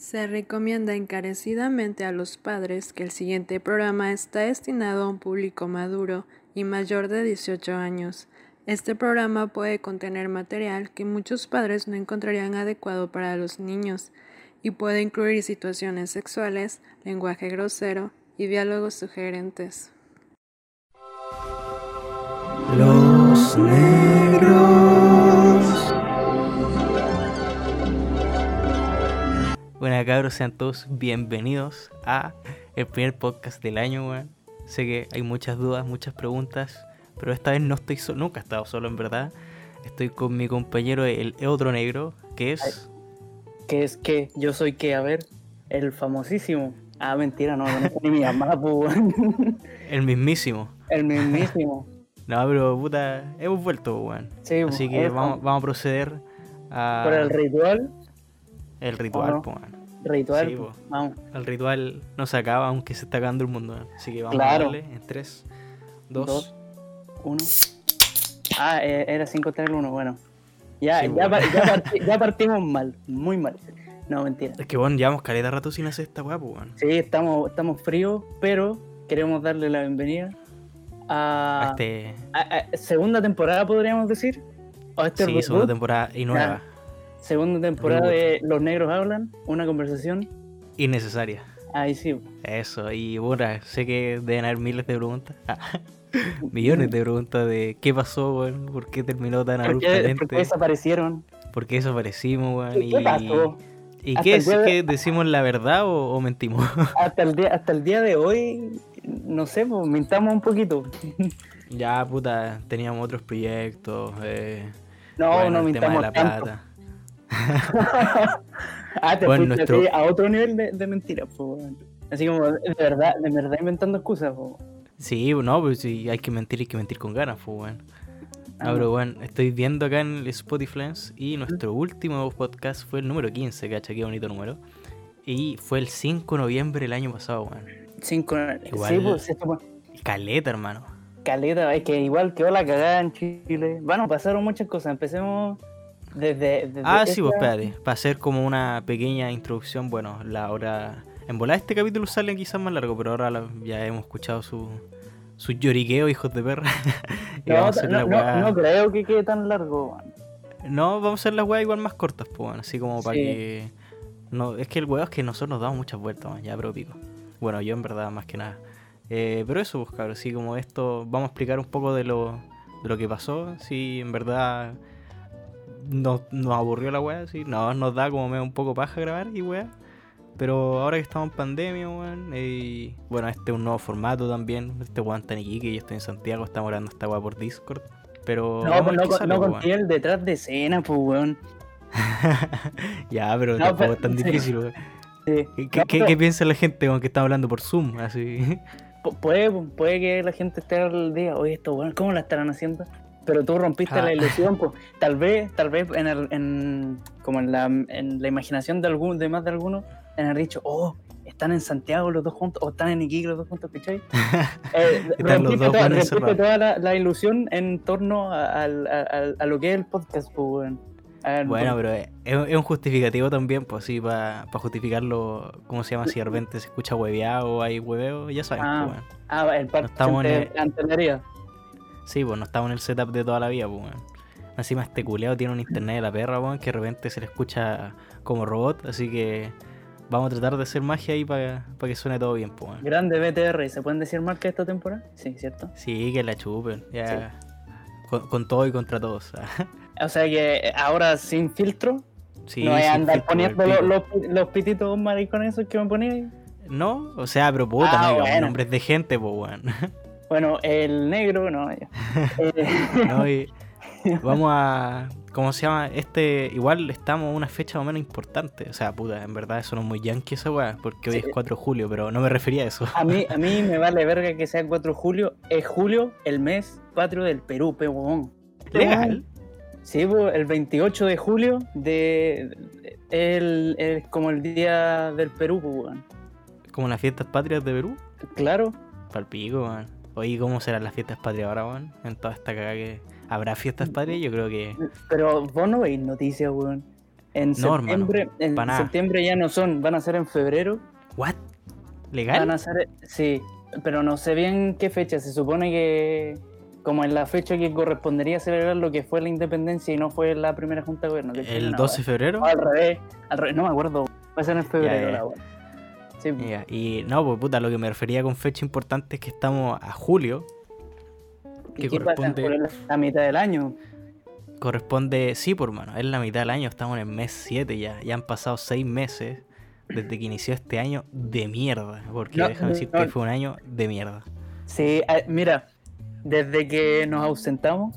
Se recomienda encarecidamente a los padres que el siguiente programa está destinado a un público maduro y mayor de 18 años. Este programa puede contener material que muchos padres no encontrarían adecuado para los niños y puede incluir situaciones sexuales, lenguaje grosero y diálogos sugerentes. Los negros. Bueno, cabros, sean todos bienvenidos a el primer podcast del año, weón. Sé que hay muchas dudas, muchas preguntas, pero esta vez no estoy solo, nunca he estado solo en verdad. Estoy con mi compañero, el otro negro, que es... ¿Qué es qué? Yo soy qué, a ver, el famosísimo. Ah, mentira, no, no ni mi mamá, pues, weón. El mismísimo. El mismísimo. No, pero puta, hemos vuelto, weón. Sí, Así que vamos, vamos a proceder a... Por el ritual, el ritual, no? weón. ritual, Sí, pues, vamos. El ritual no se acaba aunque se está acabando el mundo. Así que vamos Claro. a darle en 3, 2, Dos. Uno. Ah, eh, era 5 3 1, bueno. Ya, Sí, ya, bueno. ya parti- ya partimos mal, muy mal. No, mentira. Es que bueno, llevamos caleta rato sin hacer esta pues, weón. Sí, estamos, estamos fríos, pero queremos darle la bienvenida a, A este. a- a- segunda temporada, podríamos decir. O este Sí, reboot. segunda temporada y nueva. Segunda temporada Reboot. de Los Negros Hablan, una conversación. Innecesaria. Ahí sí. Eso, y bueno, sé que deben haber miles de preguntas. Millones de preguntas de qué pasó, weón, por qué terminó tan ¿Por qué, abruptamente, por qué desaparecieron? por qué desaparecimos, weón, y, ¿Qué pasó? y Hasta qué es de- que decimos la verdad o, o mentimos. Hasta el, día, hasta el día de hoy, no sé, pues mintamos un poquito. ya, puta, teníamos otros proyectos, eh, No, bueno, no el tema de la tanto. plata. ah, te Bueno, fuiste nuestro- así a otro nivel de, de mentiras, pues. weón. Así como, de verdad, de verdad inventando excusas, pues. Sí, no, pues si hay que mentir, hay que mentir con ganas, pues, weón. Ah, No, pero bueno, estoy viendo acá en el Spotify y nuestro último podcast fue el número 15, cacha, qué bonito número. Y fue el 5 de noviembre del año pasado, weón. Cinco. Igual- Sí, pues, esto, pues, Caleta, hermano. caleta, es que igual quedó la cagada en Chile. Bueno, pasaron muchas cosas. Empecemos desde. desde Ah, sí, pues esta- espérate. Para hacer como una pequeña introducción, bueno, la hora. En volar este capítulo sale quizás más largo, pero ahora ya hemos escuchado su, su lloriqueo, hijos de perra. y No, vamos a hacer no, la no, weá- no creo que quede tan largo. No, vamos a hacer las weas igual más cortas, pues, bueno, así como para Sí. que. No, es que el weón es que nosotros nos damos muchas vueltas, man, ya, pero pico. Bueno, yo en verdad, más que nada. Eh, pero eso, pues, cabrón, así como esto, vamos a explicar un poco de lo, de lo que pasó, si en verdad nos, nos aburrió la wea, si no, nos da como medio un poco paja grabar y wea. Pero ahora que estamos en pandemia, weón, y bueno, este es un nuevo formato también. Este weón está en Iquique, yo estoy en Santiago, estamos grabando esta wea por Discord. Pero No, pues no, sale, no pues, contiene el detrás de escena, pues, weón. ya, pero No, tampoco pero- es tan sí. difícil, weón. Sí. ¿Qué, qué- No, qué- pero qué piensa la gente con que está hablando por Zoom? Así. pu- Puede, puede que la gente esté al día, oye, esto, weón, ¿cómo la estarán haciendo? Pero tú rompiste Ah. la ilusión, pues. Tal vez, tal vez en, el, en como en la, en la imaginación de algún, de más de algunos, en el dicho, oh, están en Santiago los dos juntos, o están en Iquique los dos juntos, ¿cachai? Eh, rompiste toda, rompiste la, la ilusión en torno a, a- a- a lo que es el podcast, pues. A- Bueno, pero es, es un justificativo también, pues sí, para justificarlo, ¿cómo se llama? Si de repente se escucha hueveado o hay hueveo, ya saben, Ah. pues, weón. Ah, el podcast estamos en de el-. Sí, pues no estamos en el setup de toda la vida, pues, weón. Encima este culeado tiene un internet de la perra, weón, que de repente se le escucha como robot, así que vamos a tratar de hacer magia ahí para que suene todo bien, pues. Grande BTR, ¿se pueden decir marca esta temporada? Sí, ¿cierto? Sí, que la chupen, ya. Con, con todo y contra todos. O sea que ahora sin filtro, sí, no voy a andar poniendo los, los, los pititos maricones esos que me ponía. No, o sea, pero puta, Ah, bueno. nombres de gente, pues, weón. Bueno, el negro, no. Eh, No, y vamos a. ¿Cómo se llama? Este. Igual estamos en una fecha más o menos importante. O sea, puta, en verdad eso no es muy yankee esa weá, porque hoy Sí. es 4 de julio, pero no me refería a eso. a, mí, a mí me vale verga que sea 4 de julio. Es julio, el mes patrio del Perú, pe huevón. Legal. Sí, el 28 de julio de, el, el- como el día del Perú, weón. Como las fiestas patrias de Perú. Claro. Palpico, weón. Oye, ¿cómo serán las fiestas patrias ahora, weón? En toda esta cagada que. ¿Habrá fiestas patrias? Yo creo que. Pero vos no veis noticias, weón. En No, hermano, septiembre, en pa' nada. septiembre ya no son, van a ser en febrero. ¿What? Van ¿Legal? a ser, sí, pero no sé bien qué fecha. Se supone que como en la fecha que correspondería celebrar lo que fue la independencia y no fue la primera junta de gobierno. ¿El no, 12 de febrero? no, al revés, al revés, no me acuerdo. Va a ser en febrero ya. la wea. Sí, Y no, pues puta, lo que me refería con fecha importante es que estamos a julio. ¿y que qué pasa? corresponde- Por la- mitad del año. Corresponde, sí, por mano, es la mitad del año, estamos en el mes 7 ya. Ya han pasado 6 meses desde que inició este año de mierda. Porque No, déjame decirte no. que fue un año de mierda. Sí, ah, mira, desde que nos ausentamos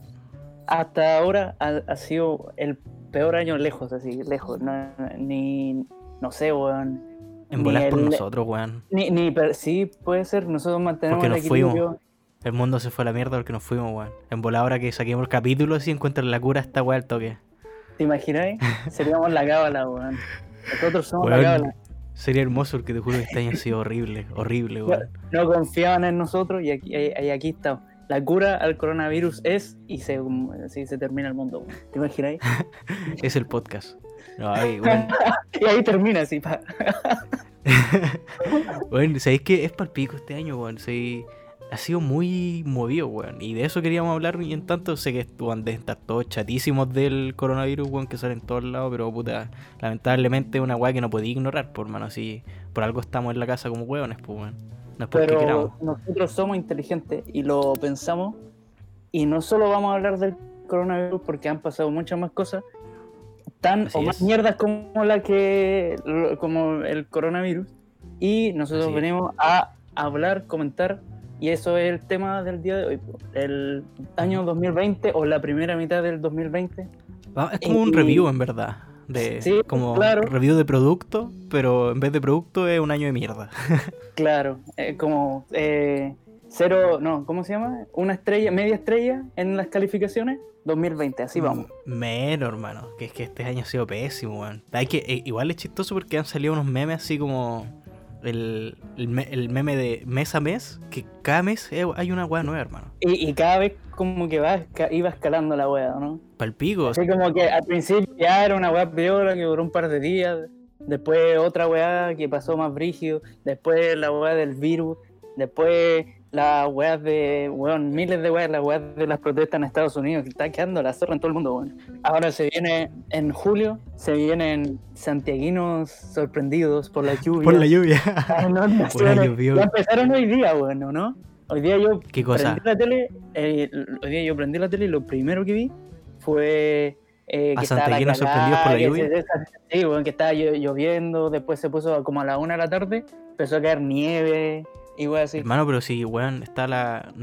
hasta ahora ha, ha sido el peor año lejos, así, lejos. No, ni, no sé, weón. En volar por el- nosotros, weón. Ni, ni, per- sí, puede ser, nosotros mantenemos Porque el nos fuimos. equilibrio. El mundo se fue a la mierda porque nos fuimos, weón. En volar ahora que saquemos el capítulo, si encuentran la cura, esta weá al toque. ¿Te imagináis? Seríamos la cábala, weón. Nosotros somos la cábala. sería hermoso porque te juro que este año ha sido horrible, horrible, weón. No confiaban en nosotros y aquí, y- y aquí está. La cura al coronavirus es y se, así se termina el mundo. weón. ¿Te imagináis? Es el podcast. No, ay, weón. Y ahí termina así. pa. Bueno, ¿sabéis que es palpico este año, weón? Sí, ha sido muy movido, weón. Y de eso queríamos hablar y en tanto sé que van de estar todos chatísimos del coronavirus, weón, que sale en todos lados, pero puta, lamentablemente es una weá que no podía ignorar, por mano. Así, por algo estamos en la casa como weones, pues, weón. No es porque queramos. Pero nosotros somos inteligentes y lo pensamos. Y no solo vamos a hablar del coronavirus porque han pasado muchas más cosas tan Así o más es. mierdas como la que como el coronavirus y nosotros Así es. venimos a hablar, comentar y eso es el tema del día de hoy, el año 2020 o la primera mitad del 2020. Va- Es como un review, en verdad. De, Sí, como claro. review de producto, pero en vez de producto es un año de mierda. Claro, eh, como eh, cero, no, ¿cómo se llama? Una estrella, media estrella en las calificaciones, 2020, así vamos. M- Menos, hermano. Que es que este año ha sido pésimo, weón. Hay que, eh, igual es chistoso porque han salido unos memes así como el, el, me- el meme de mes a mes, que cada mes hay una weá nueva, hermano. Y, y cada vez como que va, iba escalando la wea, ¿no? Palpico. Así como que al principio ya era una wea peor que duró un par de días, después otra wea que pasó más brígido, después la wea del virus, después las weas de, weón, miles de weas, las weas de las protestas en Estados Unidos, que está quedando la zorra en todo el mundo, weón. Ahora se viene, en julio, se vienen santiaguinos sorprendidos por la lluvia. Por la lluvia. Ah, no, no, Por la lluvia. Ya empezaron hoy día, bueno, ¿no? Hoy día yo ¿Qué cosa? prendí la tele, eh, hoy día yo prendí la tele y lo primero que vi fue eh, ¿A que santiaguinos cagada, sorprendidos por la que lluvia? se- Sí, bueno, que estaba llo- lloviendo, después se puso como a la una de la tarde, empezó a caer nieve, y wey así. Hermano, pero sí, weón, está la.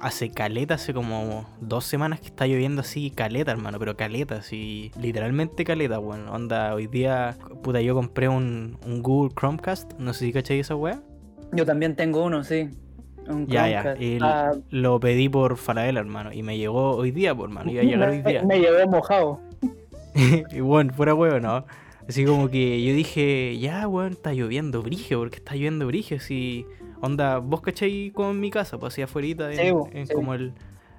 Hace caleta, hace como dos semanas que está lloviendo así, caleta, hermano, pero caleta, así, literalmente caleta, weón. Onda, hoy día, puta, yo compré un, un Google Chromecast, no sé si cachai esa weá. Yo también tengo uno, sí. Un Ya, ya, el- Ah, Lo pedí por Falabella, hermano, y me llegó hoy día, por hermano, iba a llegar hoy me, día. me llevé mojado. y bueno, fuera huevo, ¿no? Así como que yo dije, ya, weón, está lloviendo brigio, porque está lloviendo brigio, así. Onda, vos cachai como en mi casa, pues así afuera, Sí, como el.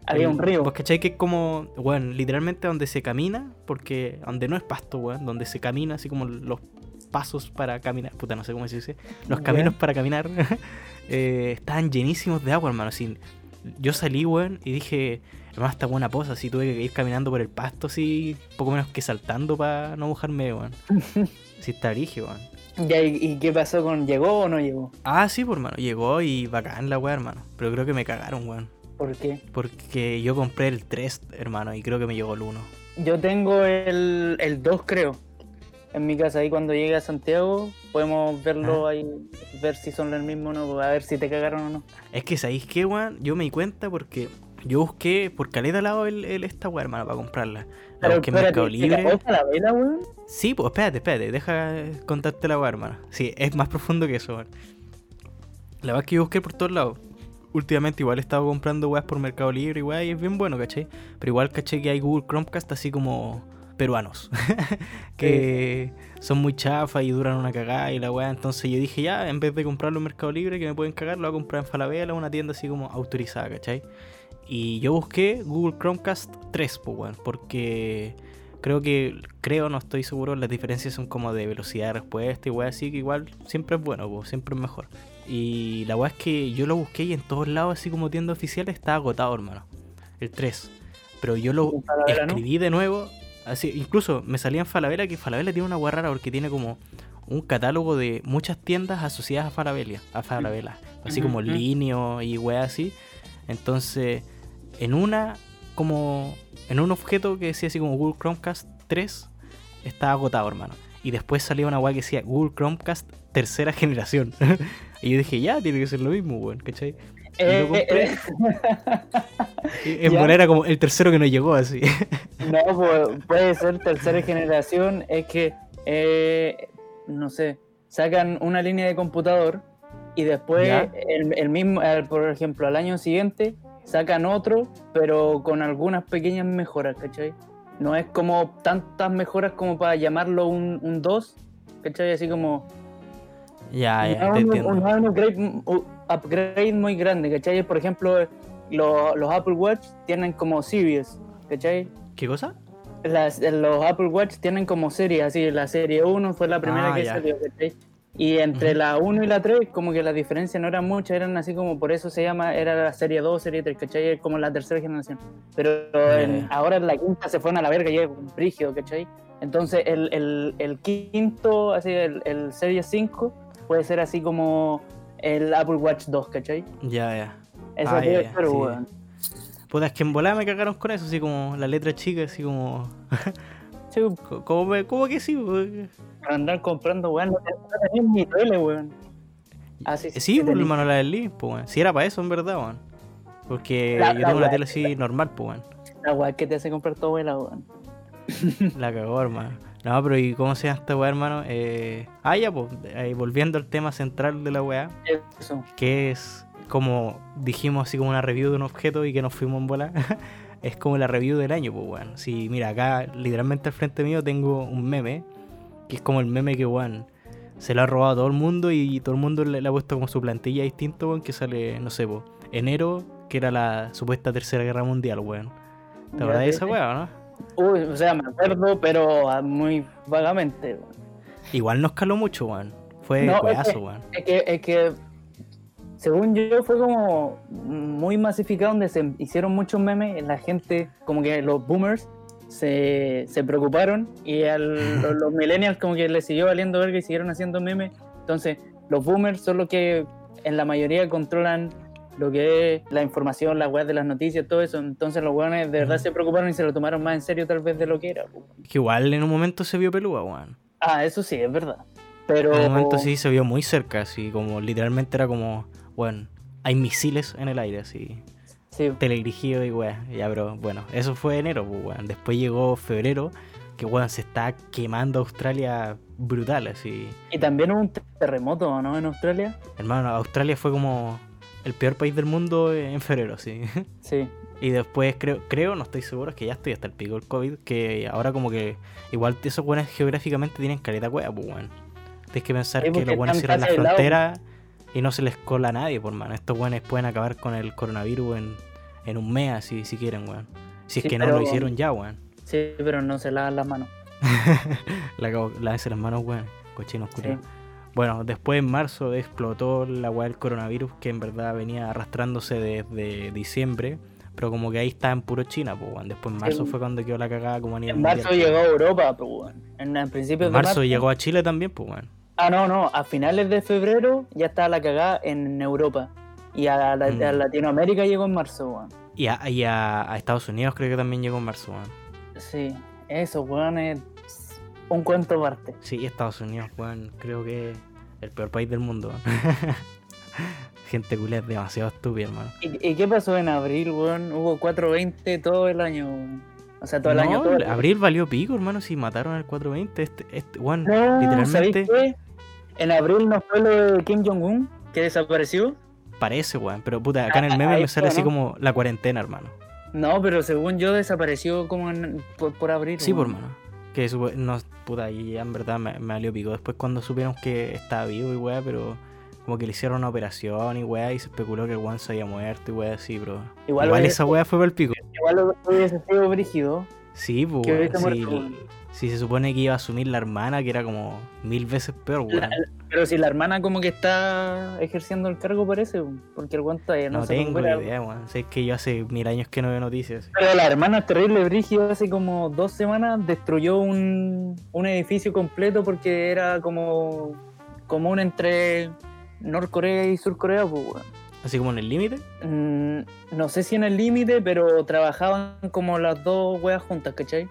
Había el- un río. Vos cachai que es como, weón, literalmente donde se camina, porque donde no es pasto, weón, donde se camina, así como los pasos para caminar, puta, no sé cómo se dice, los caminos para caminar, eh, estaban llenísimos de agua, hermano. Así, yo salí, weón, y dije, hermano, está buena posa, así tuve que ir caminando por el pasto, así, poco menos que saltando para no mojarme, weón. Sí, está brigio, weón. ¿Y, qué pasó con llegó o no llegó? Ah, sí, por hermano, llegó y bacán la weá, hermano. Pero creo que me cagaron, weón. ¿Por qué? Porque yo compré el 3, hermano, y creo que me llegó el 1. Yo tengo el, el 2, creo. En mi casa, ahí cuando llegue a Santiago, podemos verlo Ah. ahí, ver si son el mismo o no, a ver si te cagaron o no. Es que, ¿sabéis qué, weón? Yo me di cuenta porque yo busqué por caleta lado el, el- esta weá, hermano, para comprarla. La busqué en Mercado ¿te Libre. cagó la vela, weón? Sí, pues espérate, espérate, deja contarte la weá, hermano. Sí, es más profundo que eso, weón. La verdad es que yo busqué por todos lados. Últimamente igual he estado comprando weas por Mercado Libre y weá, y es bien bueno, ¿cachai? Pero igual caché que hay Google Chromecast así como peruanos. que son muy chafas y duran una cagada y la weá. Entonces yo dije, ya, en vez de comprarlo en Mercado Libre, que me pueden cagar, lo voy a comprar en Falabella, una tienda así como autorizada, ¿cachai? Y yo busqué Google Chromecast 3, pues weón, porque creo que, creo, no estoy seguro, las diferencias son como de velocidad de respuesta y weá así, que igual siempre es bueno, po, siempre es mejor. Y la weá es que yo lo busqué y en todos lados, así como tienda oficial, está agotado, hermano. El 3. Pero yo lo escribí de nuevo. Así, incluso me salía en Falabella que Falabella tiene una weá rara porque tiene como un catálogo de muchas tiendas asociadas a Falabella. A Falabella. Así como. Linio y weá así. Entonces, en una, como. En un objeto que decía así como Google Chromecast 3, estaba agotado, hermano. Y después salía una weá que decía Google Chromecast tercera generación. y yo dije, ya, tiene que ser lo mismo, weón, ¿cachai? Y lo Eh, compré. eh, Y En Ya. bola era como el tercero que no llegó así. No, pues, puede ser tercera generación, es que, eh, no sé, sacan una línea de computador y después el, el mismo, por ejemplo, al año siguiente sacan otro, pero con algunas pequeñas mejoras, ¿cachai? No es como tantas mejoras como para llamarlo un, un 2, ¿cachai? Así como ya, ya, te un, entiendo. un- un upgrade, un upgrade muy grande, ¿cachai? Por ejemplo, lo- los Apple Watch tienen como series, ¿cachai? ¿Qué cosa? Las, los Apple Watch tienen como series, así, la serie 1 fue la primera Ah, que ya. salió, ¿cachai? Y entre Ujú. la 1 y la 3, como que la diferencia no era mucha, eran así como, por eso se llama, era la serie 2, serie 3, ¿cachai? Es como la tercera generación. Pero Ya, en- ya. ahora en la quinta se fueron a la verga y es un brígido, ¿cachai? Entonces el, el, el quinto, así, el, el serie 5, puede ser así como el Apple Watch 2, ¿cachai? Ya, ya. Eso Ah, ya, ya, ser, sí. weón. Puta, es que en volada me cagaron con eso, así como la letra chica, así como. Sí, como que sí, weón. para andar comprando, weón, no te- no tenés ni tele, weón. Ah, sí, Sí, sí, pues, hermano, la del link, pues, weón. Si era para eso, en verdad, weón. Porque La- yo la tengo una tele así normal, pues, weón. La weá que te hace comprar tu abuela, weón. La cagó, hermano. No, pero ¿y cómo se llama esta weá, hermano? Eh... Ah, ya, pues, ahí, volviendo al tema central de la weá, Eso. que es como dijimos, así como una review de un objeto y que nos fuimos en bola. es como la review del año, pues, weón. Sí, mira, acá literalmente al frente mío tengo un meme, que es como el meme que, weón, se lo ha robado a todo el mundo y todo el mundo le, le ha puesto como su plantilla distinto, weón, que sale, no sé, po, enero, que era la supuesta tercera guerra mundial, weón. ¿Te Ya, acuerdas de esa o no? Uy, o sea, me acuerdo, pero ah, muy vagamente. weón. Igual nos caló mucho, weón. Fue No, es weazo, que- weón. Es que, es que, según yo, fue como muy masificado, donde se hicieron muchos memes. La gente, como que los boomers, se, se preocuparon y al- los, los millennials, como que les siguió valiendo verga y siguieron haciendo memes. Entonces, los boomers son los que en la mayoría controlan lo que es la información, las weas de las noticias, todo eso. Entonces, los weones de verdad se preocuparon y se lo tomaron más en serio, tal vez, de lo que era. po. Que igual en un momento se vio pelúa, weón. Ah, eso sí, es verdad. Pero. En un momento sí se vio muy cerca, así como literalmente era como, bueno, hay misiles en el aire, así, Sí, y weón, ya, pero bueno, eso fue enero, pues, weón. Después llegó febrero, que weón, se está quemando Australia brutal, así. Y también hubo un terremoto, ¿no? En Australia. Hermano, Australia fue como el peor país del mundo en febrero, sí. Sí. Y después creo, creo, no estoy seguro, es que ya estoy hasta el pico del COVID, que ahora como que igual esos buenos geográficamente tienen caleta cueva, pues weón. Tienes que pensar Sí, que los buenos cierran la al lado. Y no se les cola a nadie, por mano. Estos buenos pueden acabar con el coronavirus en, en un mes, así, si quieren, weón. Si es Sí, que no pero- lo hicieron ya, weón. Sí, pero no se lavan las manos. La, las manos, weón. Cochinos Sí. culiados. Bueno, después en marzo explotó la weá del coronavirus que en verdad venía arrastrándose desde diciembre. Pero como que ahí está en puro China, pues, weón. Después en Sí. marzo fue cuando quedó la cagada como En marzo mundial, llegó a Europa, pues, weón. En, en principios En de marzo llegó a Chile también, pues, weón. Ah, no, no. A finales de febrero ya estaba la cagada en Europa. Y a, la- Mm. a Latinoamérica llegó en marzo, weón. Y, a, y a- a Estados Unidos creo que también llegó en marzo, weón. Sí. Eso, weón, es un cuento aparte. Sí, Estados Unidos, weón, creo que es el peor país del mundo, weón. Gente culé es demasiado estúpida, hermano. ¿Y, y qué pasó en abril, weón? Hubo 420 todo el año, weón. O sea, todo el no, año. Todo el abril valió pico, hermano, si mataron al 420. Este, este, weón, No, ¿sabéis literalmente qué? En abril no fue lo de Kim Jong-un que desapareció. parece, weón. Pero puta, acá en el Ah, meme me sale así como la cuarentena, hermano. No, pero según yo desapareció como en- por, por abril. Sí, por mano. Que supo- no, puta, y ya en verdad me, me valió pico. Después cuando supieron que estaba vivo y weá, pero como que le hicieron una operación y weá, y se especuló que el weón se había muerto y weá así, bro. Igual esa weá fue para el pico. Igual lo- hubiese sido brígido Sí, pues, sí, sí se supone que iba a asumir la hermana, que era como mil veces peor, weón. La- Pero si la hermana como que está ejerciendo el cargo parece, porque el guante todavía no, No se tengo recupera. idea, weón. Sé que yo hace mil años que no veo noticias. Pero la hermana terrible Brigio hace como dos semanas destruyó un, un edificio completo porque era como común entre Norcorea y Surcorea, pues, weón. Así como en el límite. Mm, no sé si en el límite, pero trabajaban como las dos weas juntas, ¿cachai?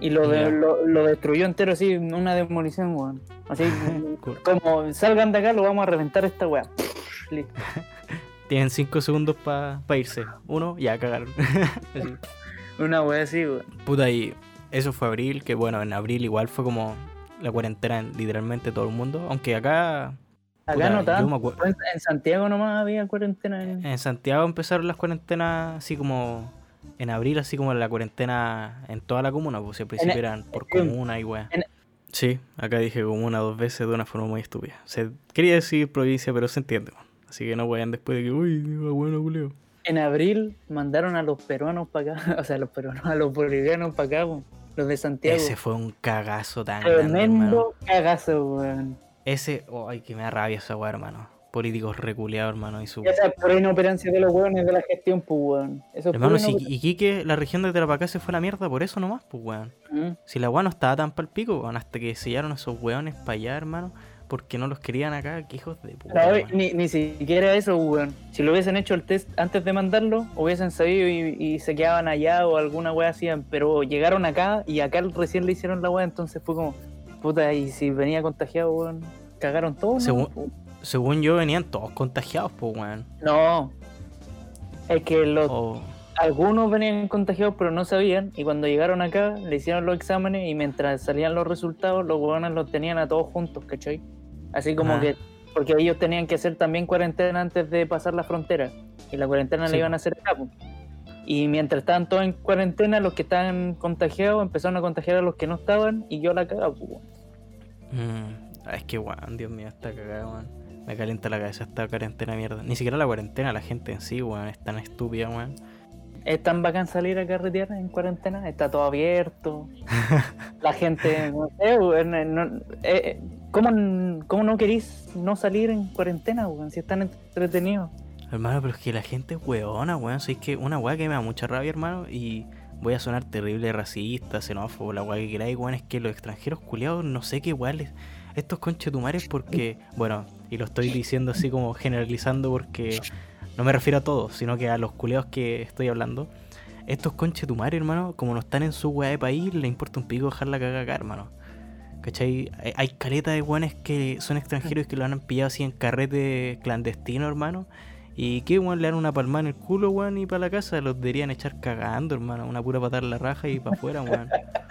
Y lo, de- lo, lo destruyó entero así, una demolición, weón. Así como salgan de acá, lo vamos a reventar esta wea. Listo. Tienen cinco segundos para irse. Uno, ya cagaron. Una wea así, weón. Puta, y eso fue abril, que bueno, en abril igual fue como la cuarentena en literalmente todo el mundo. Aunque acá, Acá Puta, no tanto. En, Santiago nomás había cuarentena. en- en Santiago empezaron las cuarentenas así como en abril, así como la cuarentena en toda la comuna, pues si al principio eran por comuna y weá. Sí, acá dije comuna dos veces de una forma muy estúpida. Se quería decir provincia, pero se entiende. Así que no vayan después de que, uy, bueno, culeo. En abril mandaron a los peruanos para acá, o sea, a los peruanos, a los bolivianos para acá, los de Santiago. Ese fue un cagazo tan grande, hermano. Tremendo cagazo, weón. Ese, oh, ay, que me da rabia esa weá, hermano. Políticos reculeados, hermano, y su... Esa es inoperancia de los weones de la gestión, pues, weón. Eso es Hermano, si. Iquique, la región de Tarapacá se fue a la mierda por eso nomás, pues, weón. Mm. Si la weá no estaba tan pal pico, weón, hasta que sellaron esos weones para allá, hermano, porque no los querían acá, que hijos de puta. Weón. ni, ni siquiera eso, weón. Si lo hubiesen hecho el test antes de mandarlo, hubiesen sabido y, y se quedaban allá o alguna weá hacían, pero llegaron acá y acá recién le hicieron la weá, entonces fue como, puta, y si venía contagiado, weón, cagaron todo. ¿no? Según- Según yo, venían todos contagiados, pues, weón. No. Es que los, algunos venían contagiados pero no sabían y cuando llegaron acá le hicieron los exámenes y mientras salían los resultados los huevones los tenían a todos juntos, ¿cachai? Así como Ajá. que, porque ellos tenían que hacer también cuarentena antes de pasar la frontera y la cuarentena Sí, la iban a hacer acá. po. Y mientras estaban todos en cuarentena, los que estaban contagiados empezaron a contagiar a los que no estaban y yo la cagaba. po. Mm, es que, weón, Dios mío, está cagada, weón. Me calienta la cabeza esta cuarentena mierda. Ni siquiera la cuarentena, la gente en sí, weón, es tan estúpida, weón. Es tan bacán salir a carretear en cuarentena, está todo abierto. La gente, no sé, weón, eh, no- eh, ¿cómo, cómo no querís no salir en cuarentena, weón? Si están entretenidos. Hermano, pero es que la gente es weona, weón. Soy que una weá que me da mucha rabia, hermano. Y voy a sonar terrible, racista, xenófobo, la weá que queráis, weón. Es que los extranjeros culiados, no sé qué weá les. Estos conchetumares, porque, bueno, y lo estoy diciendo así como generalizando porque no me refiero a todos, sino que a los culiados que estoy hablando. Estos conchetumares, hermano, como no están en su weá de país, le importa un pico dejar la caga acá, hermano. ¿Cachai? Hay- caleta de weones que son extranjeros y que lo han pillado así en carrete clandestino, hermano. Y que weón le dan una palmada en el culo, weón, y para la casa los deberían echar cagando, hermano. Una pura patada en la raja y para afuera, weón.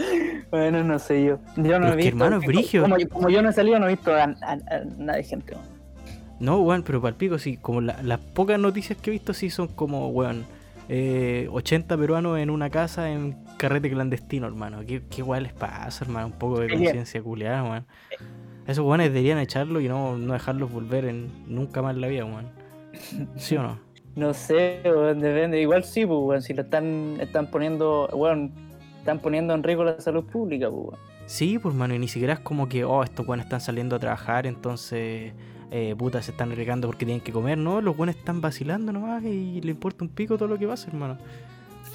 Bueno, no sé yo. Yo no he visto. hermano, es brigio. Como, yo- como yo no he salido, no he visto a, a- a nada de gente. No, weón, pero para el pico, sí, como la- las pocas noticias que he visto, sí son como, weón, eh, 80 peruanos en una casa en carrete clandestino, hermano. ¿Qué, qué weón les pasa, hermano? Un poco de conciencia culiada, weón. Esos weones deberían echarlo y no, no dejarlos volver en nunca más en la vida, weón. ¿Sí o no? No sé, weón, depende. Igual sí, pues, weón, si lo están, están poniendo, weón, están poniendo en riesgo la salud pública, pues. Sí, pues, mano, y ni siquiera es como que, oh, estos weones están saliendo a trabajar, entonces, eh, puta, se están arriesgando porque tienen que comer, ¿no? Los weones están vacilando nomás y le importa un pico todo lo que pasa, hermano.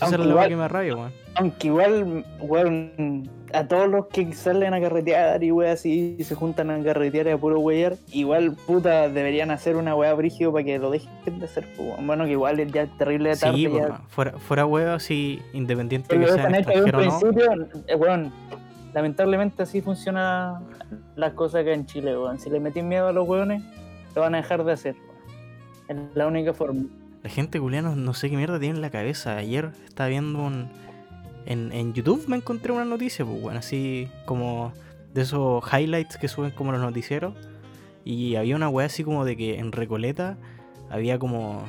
Esa es la que me rabia, weón. Aunque igual, weón, a todos los que salen a carretear y weón así y se juntan a carretear y a puro weyar, igual puta deberían hacer una weá brígido para que lo dejen de hacer, weón. Bueno, que igual es ya terrible de tarde. Sí, pues, ya. fuera, fuera huevo, así, independiente Si que sean extranjeros o no. eh, weón, lamentablemente así funcionan las cosas acá en Chile, weón. Si le metís miedo a los weones, lo van a dejar de hacer, weón. Es la única forma. La gente culiana no, sé qué mierda tiene en la cabeza. Ayer estaba viendo un... En, en YouTube me encontré una noticia, pues bueno, así como de esos highlights que suben como los noticieros. Y había una weá así como de que en Recoleta había como,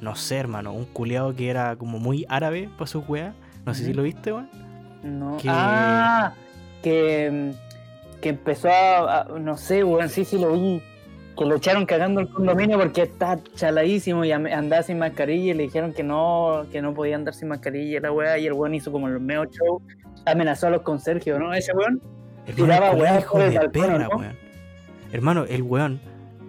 no sé, hermano, un culiado que era como muy árabe para su weá. No sé si lo viste, weón. No. Que- Ah, que, que empezó a, a- no sé, weón, sí, sí lo vi. Que lo echaron cagando el condominio porque está chaladísimo y andaba sin mascarilla y le dijeron que no, que no podía andar sin mascarilla la weá y el weón hizo como el meo show amenazó a los conserjes, ¿no? Ese weón. Tiraba weá hijo de perra, ¿no? weón. Hermano, el weón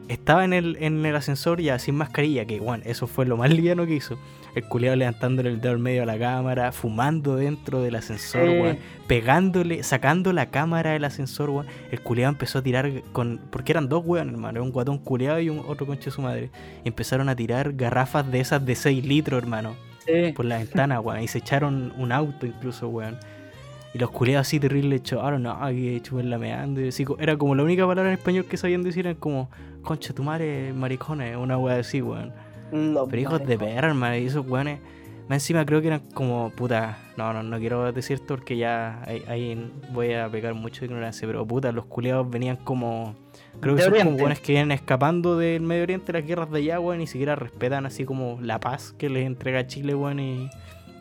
estaba en el, en el ascensor ya sin mascarilla, que weón, eso fue lo más liviano que hizo. El culiado levantándole el dedo al medio a la cámara, fumando dentro del ascensor, Sí. weón, pegándole, sacando la cámara del ascensor, weón. El culiado empezó a tirar con. Porque eran dos weón, hermano. Un guatón culiado y un otro conche de su madre. Y empezaron a tirar garrafas de esas de 6 litros, hermano Sí. por la ventana, weón. Y se echaron un auto incluso, weón. Y los culiados así terribles chocaron, no, que chupen lameando. Y así, era como la única palabra en español que sabían decir, era como, concha tu madre, maricones, una weá así, weón. Los Pero hijos de perra, hermano, y esos weones, más encima creo que eran como, puta, no, no, no quiero decir esto porque ya ahí, ahí voy a pecar mucho de ignorancia, pero puta, los culiados venían como, creo que De son como que vienen escapando del Medio Oriente, las guerras de allá, weón, ni siquiera respetan así como la paz que les entrega Chile, weón, y,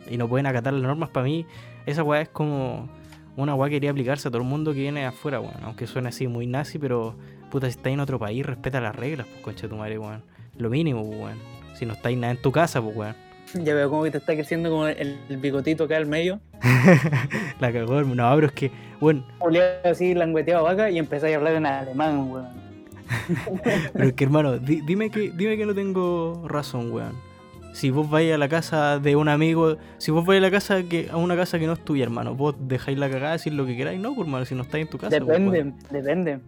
y no pueden acatar las normas. Para mí, esa weá es como una weá que quería aplicarse a todo el mundo que viene afuera, weón, aunque suene así muy nazi, pero puta, si estáis en otro país, respeta las reglas, pues, concha de tu madre, weón. Lo mínimo, weón. Si no estáis nada en tu casa, pues, weón. Ya veo como que te está creciendo como el, el bigotito acá al medio. La cagó, hermano. no, pero es que, bueno, Julián así langueteado vaca y empezáis a hablar en alemán, weón. pero es que, hermano, di- dime que, dime que no tengo razón, weón. Si vos vais a la casa de un amigo, si vos vais a la casa que, a una casa que no es tuya, hermano, vos dejáis la cagada, decir lo que queráis, no, hermano, si no estáis en tu casa. pues, Depende, weón. depende.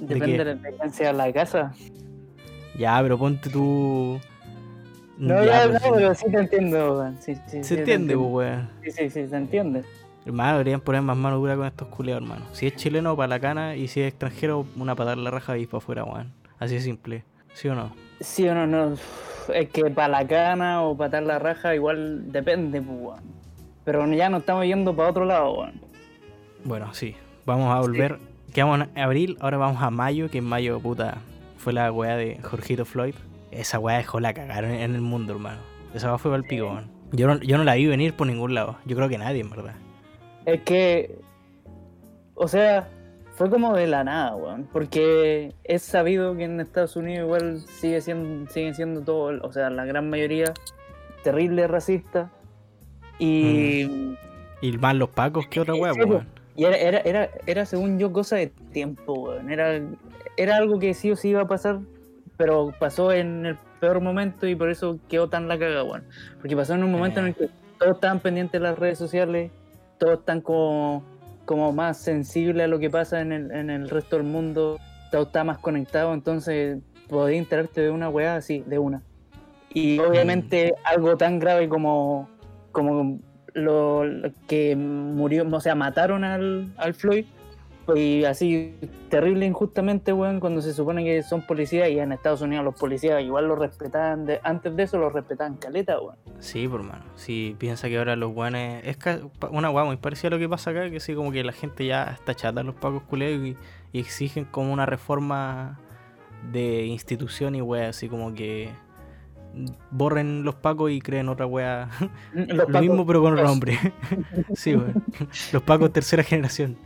¿De Depende de la distancia de la casa. Ya, pero ponte tú. No, Ya, no, sí. pero sí te entiendo, weón. Sí, sí, sí, Se te entiende, pues, weón. Sí, sí, sí, se entiende. Hermano, deberían poner más mano dura con estos culeados, hermano. Si es chileno, para la cana, y si es extranjero, una patada en la raja y para afuera, weón. Así de simple. ¿Sí o no? Sí o no, no. Es que para la cana o patar la raja igual depende, pues, weón. Pero ya no estamos yendo para otro lado, weón. Bueno, sí. Vamos a volver. Quedamos en abril, ahora vamos a mayo, que en mayo, puta, fue la weá de Jorgito Floyd. Esa weá dejó la cagaron en el mundo, hermano. Esa weá fue para el pico, weón. Yo no, yo no la vi venir por ningún lado. Yo creo que nadie, en verdad. Es que, o sea, fue como de la nada, weón. Porque es sabido que en Estados Unidos igual sigue siendo, siguen siendo todo, o sea, la gran mayoría terrible racista. Y, Y más los pacos que otra weá, weón. y era, era, era, era, según yo, cosa de tiempo, weón. Era, era algo que sí o sí iba a pasar, pero pasó en el peor momento y por eso quedó tan la caga, weón. Porque pasó en un momento en el que todos estaban pendientes de las redes sociales, todos están como, como más sensibles a lo que pasa en el, en el resto del mundo, todo está más conectado, entonces podés enterarte de una weá así, de una. Y obviamente algo tan grave como, como lo, lo que murió, o sea, mataron al, al Floyd, y así terrible injustamente, weón, cuando se supone que son policías y en Estados Unidos los policías igual lo respetaban, de, antes de eso lo respetaban caleta, weón. Sí, por mano. Si piensa que ahora los guanes. Es una weá muy parecida a lo que pasa acá, que sí, como que la gente ya está chata, los pacos culeos, y, y exigen como una reforma de institución y weá, así como que borren los pacos y creen otra weá. Los Lo mismo, pero con otro nombre. sí, weón. Los pacos tercera generación.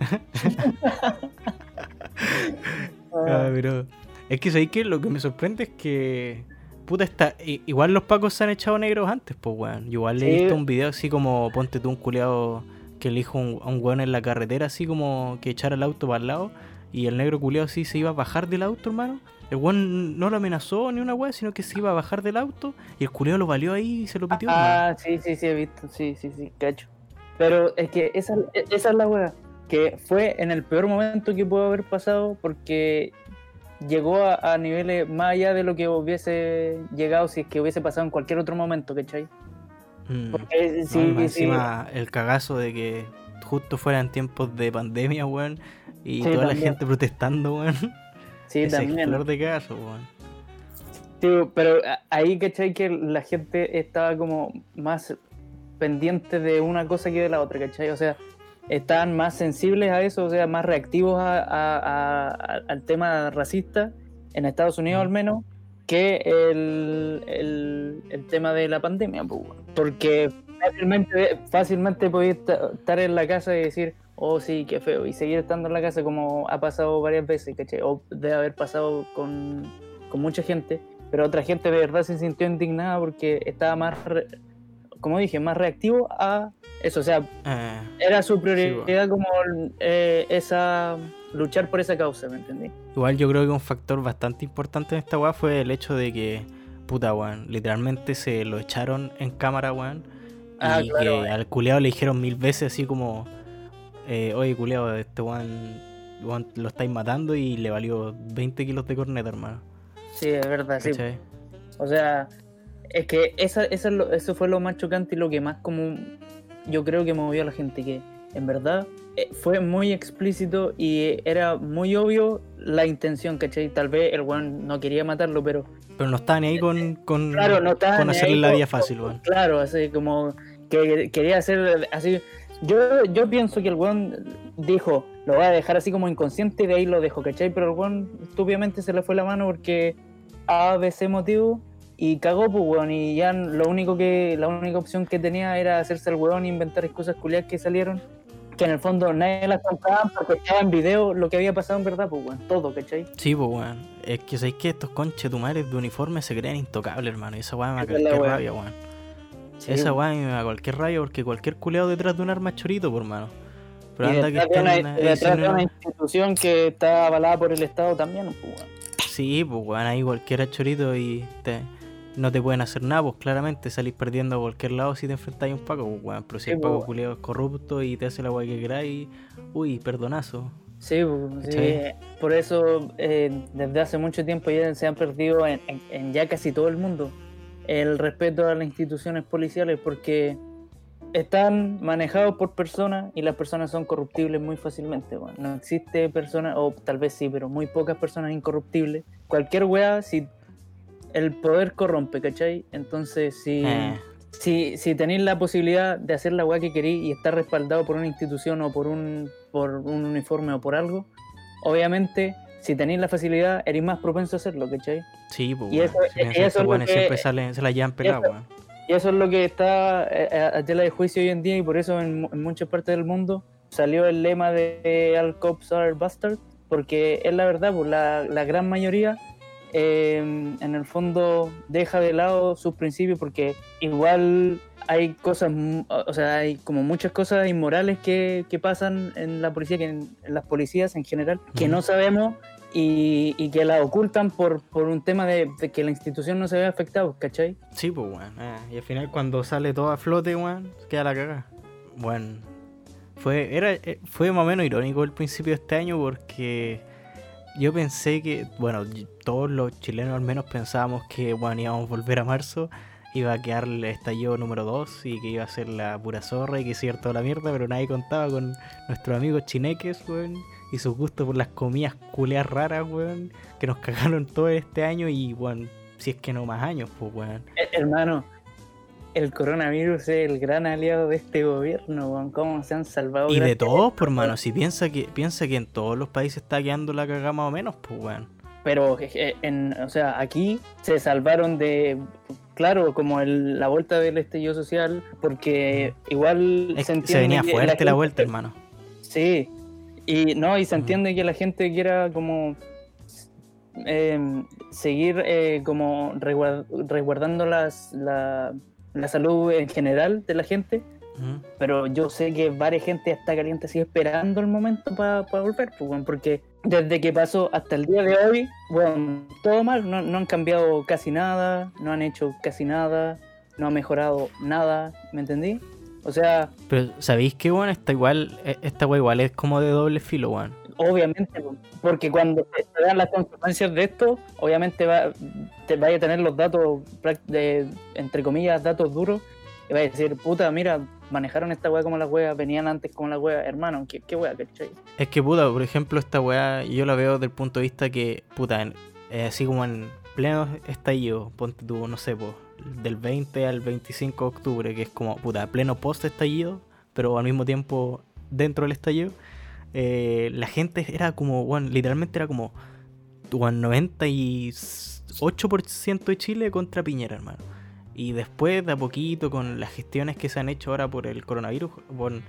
Ah, pero es que sabéis que lo que me sorprende es que puta está igual los pacos se han echado negros antes, pues weón. Igual he Sí. visto un video así como ponte tú un culeado que le dijo un- a un weón en la carretera así como que echara el auto para el lado y el negro culeado así se iba a bajar del auto, hermano. El weón no lo amenazó ni una weá, sino que se iba a bajar del auto y el culeado lo valió ahí y se lo pitió. Ah, sí, sí, sí, he visto, sí, sí, sí, cacho. Pero es que esa, esa es la weá, que fue en el peor momento que pudo haber pasado porque llegó a, a niveles más allá de lo que hubiese llegado si es que hubiese pasado en cualquier otro momento, ¿cachai? Mm. Porque No, sí, encima el cagazo de que justo fueran tiempos de pandemia, weón, y Sí, toda la también. gente protestando, weón. Sí, Ese también. flor de weón. Sí, pero ahí, ¿cachai? Que la gente estaba como más pendiente de una cosa que de la otra, ¿cachai? O sea, estaban más sensibles a eso, o sea, más reactivos a- a- a- a- al tema racista, en Estados Unidos al menos, que el, el- el tema de la pandemia, porque fácilmente, fácilmente esta- estar en la casa y decir, oh sí, qué feo, y seguir estando en la casa como ha pasado varias veces, ¿cachai? O debe haber pasado con, con mucha gente, pero otra gente de verdad se sintió indignada porque estaba más re- como dije, más reactivo a eso. O sea, Eh, era su prioridad como eh, esa luchar por esa causa, ¿me entendí? igual yo creo que un factor bastante importante en esta weá fue el hecho de que, puta weón, literalmente se lo echaron en cámara, weón. Ah, y claro, que al culeado le dijeron mil veces así como, eh, oye culeado, este weón, lo estáis matando y le valió 20 kilos de corneta, hermano. Sí, es verdad, sí. O sea, es que esa, esa es lo- eso fue lo más chocante y lo que más como yo creo que movió a la gente, que en verdad fue muy explícito y era muy obvio la intención, ¿cachai? Tal vez el weón no quería matarlo, pero Pero no estaba ni ahí con, con, claro, no con hacerle la vida fácil, weón. Claro, así como que quería hacer así. Yo, yo pienso que el weón dijo, lo voy a dejar así como inconsciente y de ahí lo dejo, ¿cachai? Pero el weón estúpidamente se le fue la mano porque A, B, C motivo y cagó, pues weón. Y ya lo único que, la única opción que tenía era hacerse el weón e inventar excusas culiadas que salieron. Que en el fondo nadie las contaba porque estaba en video lo que había pasado en verdad, pues weón. Todo, ¿cachai? Sí, pues weón. Es que sabéis que estos conches tumares de uniforme se creen intocables, hermano. Y esa weá me da cualquier rabia, weón. Sí, Esa weá me da cualquier rabia porque cualquier culeado detrás de un arma chorito, por mano. Pero y anda que de una, detrás de una institución que está avalada por el Estado también, pues weón. Sí, pues weón, ahí cualquiera chorito y te, no te pueden hacer nada, pues claramente salís perdiendo a cualquier lado si te enfrentáis a un Paco, pues weón. Pero si Sí, el Paco pues. culeado es corrupto y te hace la weá que queráis, uy, perdonazo. Sí, pues, sí, por eso eh, desde hace mucho tiempo ya se han perdido en, en- en ya casi todo el mundo el respeto a las instituciones policiales porque están manejados por personas y las personas son corruptibles muy fácilmente. No existe persona, o tal vez sí, pero muy pocas personas incorruptibles. Cualquier weá, si el poder corrompe, ¿cachai? Entonces, si, Eh, si, si tenéis la posibilidad de hacer la weá que queréis y estar respaldado por una institución o por un, por un uniforme o por algo, obviamente, si tenéis la facilidad, eres más propenso a hacerlo, ¿cachai? sí, pues y eso- y eso es lo weones que- siempre salen, se la llevan pelada, weón. Y eso es lo que está eh, a, a tela de juicio hoy en día y por eso en, en muchas partes del mundo salió el lema de All Cops Are Bastard, porque es la verdad, pues la, la gran mayoría eh, en el fondo deja de lado sus principios porque igual hay cosas, o sea, hay como muchas cosas inmorales que, que pasan en la policía, que en, en las policías en general, que no sabemos y, y que la ocultan por, por un tema de, de que la institución no se ve afectada, ¿cachai? Sí, pues, weón. eh, y al final cuando sale todo a flote, weón, queda la cagada. Bueno, fue, era, eh, fue más o menos irónico el principio de este año porque yo pensé que, bueno, todos los chilenos al menos pensábamos que, bueno, íbamos a volver a marzo, iba a quedar el estallido número 2 y que iba a ser la pura zorra y que iba a toda la mierda, pero nadie contaba con nuestros amigos chineques, weón, y sus gustos por las comidas culeas raras, weón, que nos cagaron todo este año y, bueno, si es que no más años, pues, weón. Eh, Hermano, el coronavirus es el gran aliado de este gobierno, weón. ¿Cómo se han salvado? Y de todos, por mano, weón. si piensa que piensa que en todos los países está quedando la cagada más o menos, pues weón. Pero, eh, en, o sea, aquí se salvaron de, claro, como el- la vuelta del estallido social, porque igual Es se entiende se venía fuerte la, gente- vuelta, hermano. Sí, y no, y se Ujú. entiende que la gente quiera como eh, seguir eh, como resguard- resguardando las, la, la salud en general de la gente, pero yo sé que varias gente está caliente así esperando el momento para volver, pues, weón, porque desde que pasó hasta el día de hoy, bueno, todo mal, no, no han cambiado casi nada, no han hecho casi nada, no ha mejorado nada, ¿me entendí? O sea, Pero ¿sabéis qué, weón? Esta igual, eh, esta weá igual es como de doble filo, weón. obviamente, po, porque cuando se dan las consecuencias de esto, obviamente va, te vaya a tener los datos, de, entre comillas, datos duros, y vaya a decir, puta, mira, manejaron esta weá como las weas, venían antes como las weas, hermano, ¿qué, qué wea, cachai? Es que, puta, por ejemplo, esta weá yo la veo desde el punto de vista que, puta, en- eh, así como en pleno estallido, ponte tú, no sé, pues, del 20 al 25 de octubre, que es como, puta, pleno post estallido, pero al mismo tiempo dentro del estallido, eh, la gente era como, bueno, literalmente era como, bueno, 98% de Chile contra Piñera, hermano. Y después, de a poquito, con las gestiones que se han hecho ahora por el coronavirus, bueno,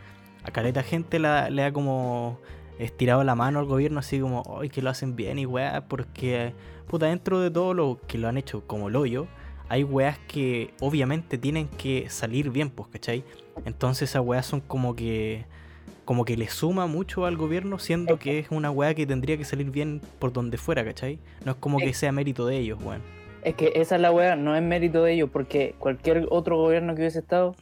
a caleta gente le ha como estirado la mano al gobierno, así como, ay, que lo hacen bien y weá, porque, puta, dentro de todo lo que lo han hecho como el hoyo, hay weas que obviamente tienen que salir bien, pues, ¿cachai? Entonces esas weas son como que como que le suma mucho al gobierno, siendo que es una wea que tendría que salir bien por donde fuera, ¿cachai? No es como que sea mérito de ellos, weón. Es que esa es la wea, no es mérito de ellos, porque cualquier otro gobierno que hubiese estado,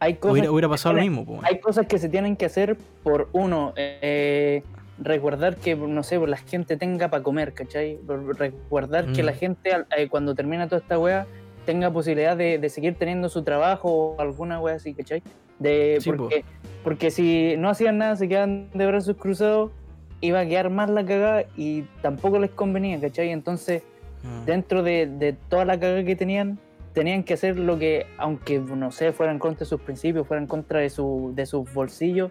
hay cosas, Hubiera, hubiera pasado lo mismo, pues. hay cosas que se tienen que hacer por uno, eh, recordar que, no sé, pues, la gente tenga para comer, ¿cachai? Por- Recordar que Mm. la gente al- eh, cuando termina toda esta wea tenga posibilidad de, de seguir teniendo su trabajo o alguna wea así, ¿cachai? De, Sí, porque, porque si no hacían nada, se quedan de brazos cruzados, iba a quedar más la cagada y tampoco les convenía, ¿cachai? Entonces, Mm. dentro de, de toda la cagada que tenían, tenían que hacer lo que, aunque no sé, fueran contra de sus principios, fueran contra de, su, de sus bolsillos,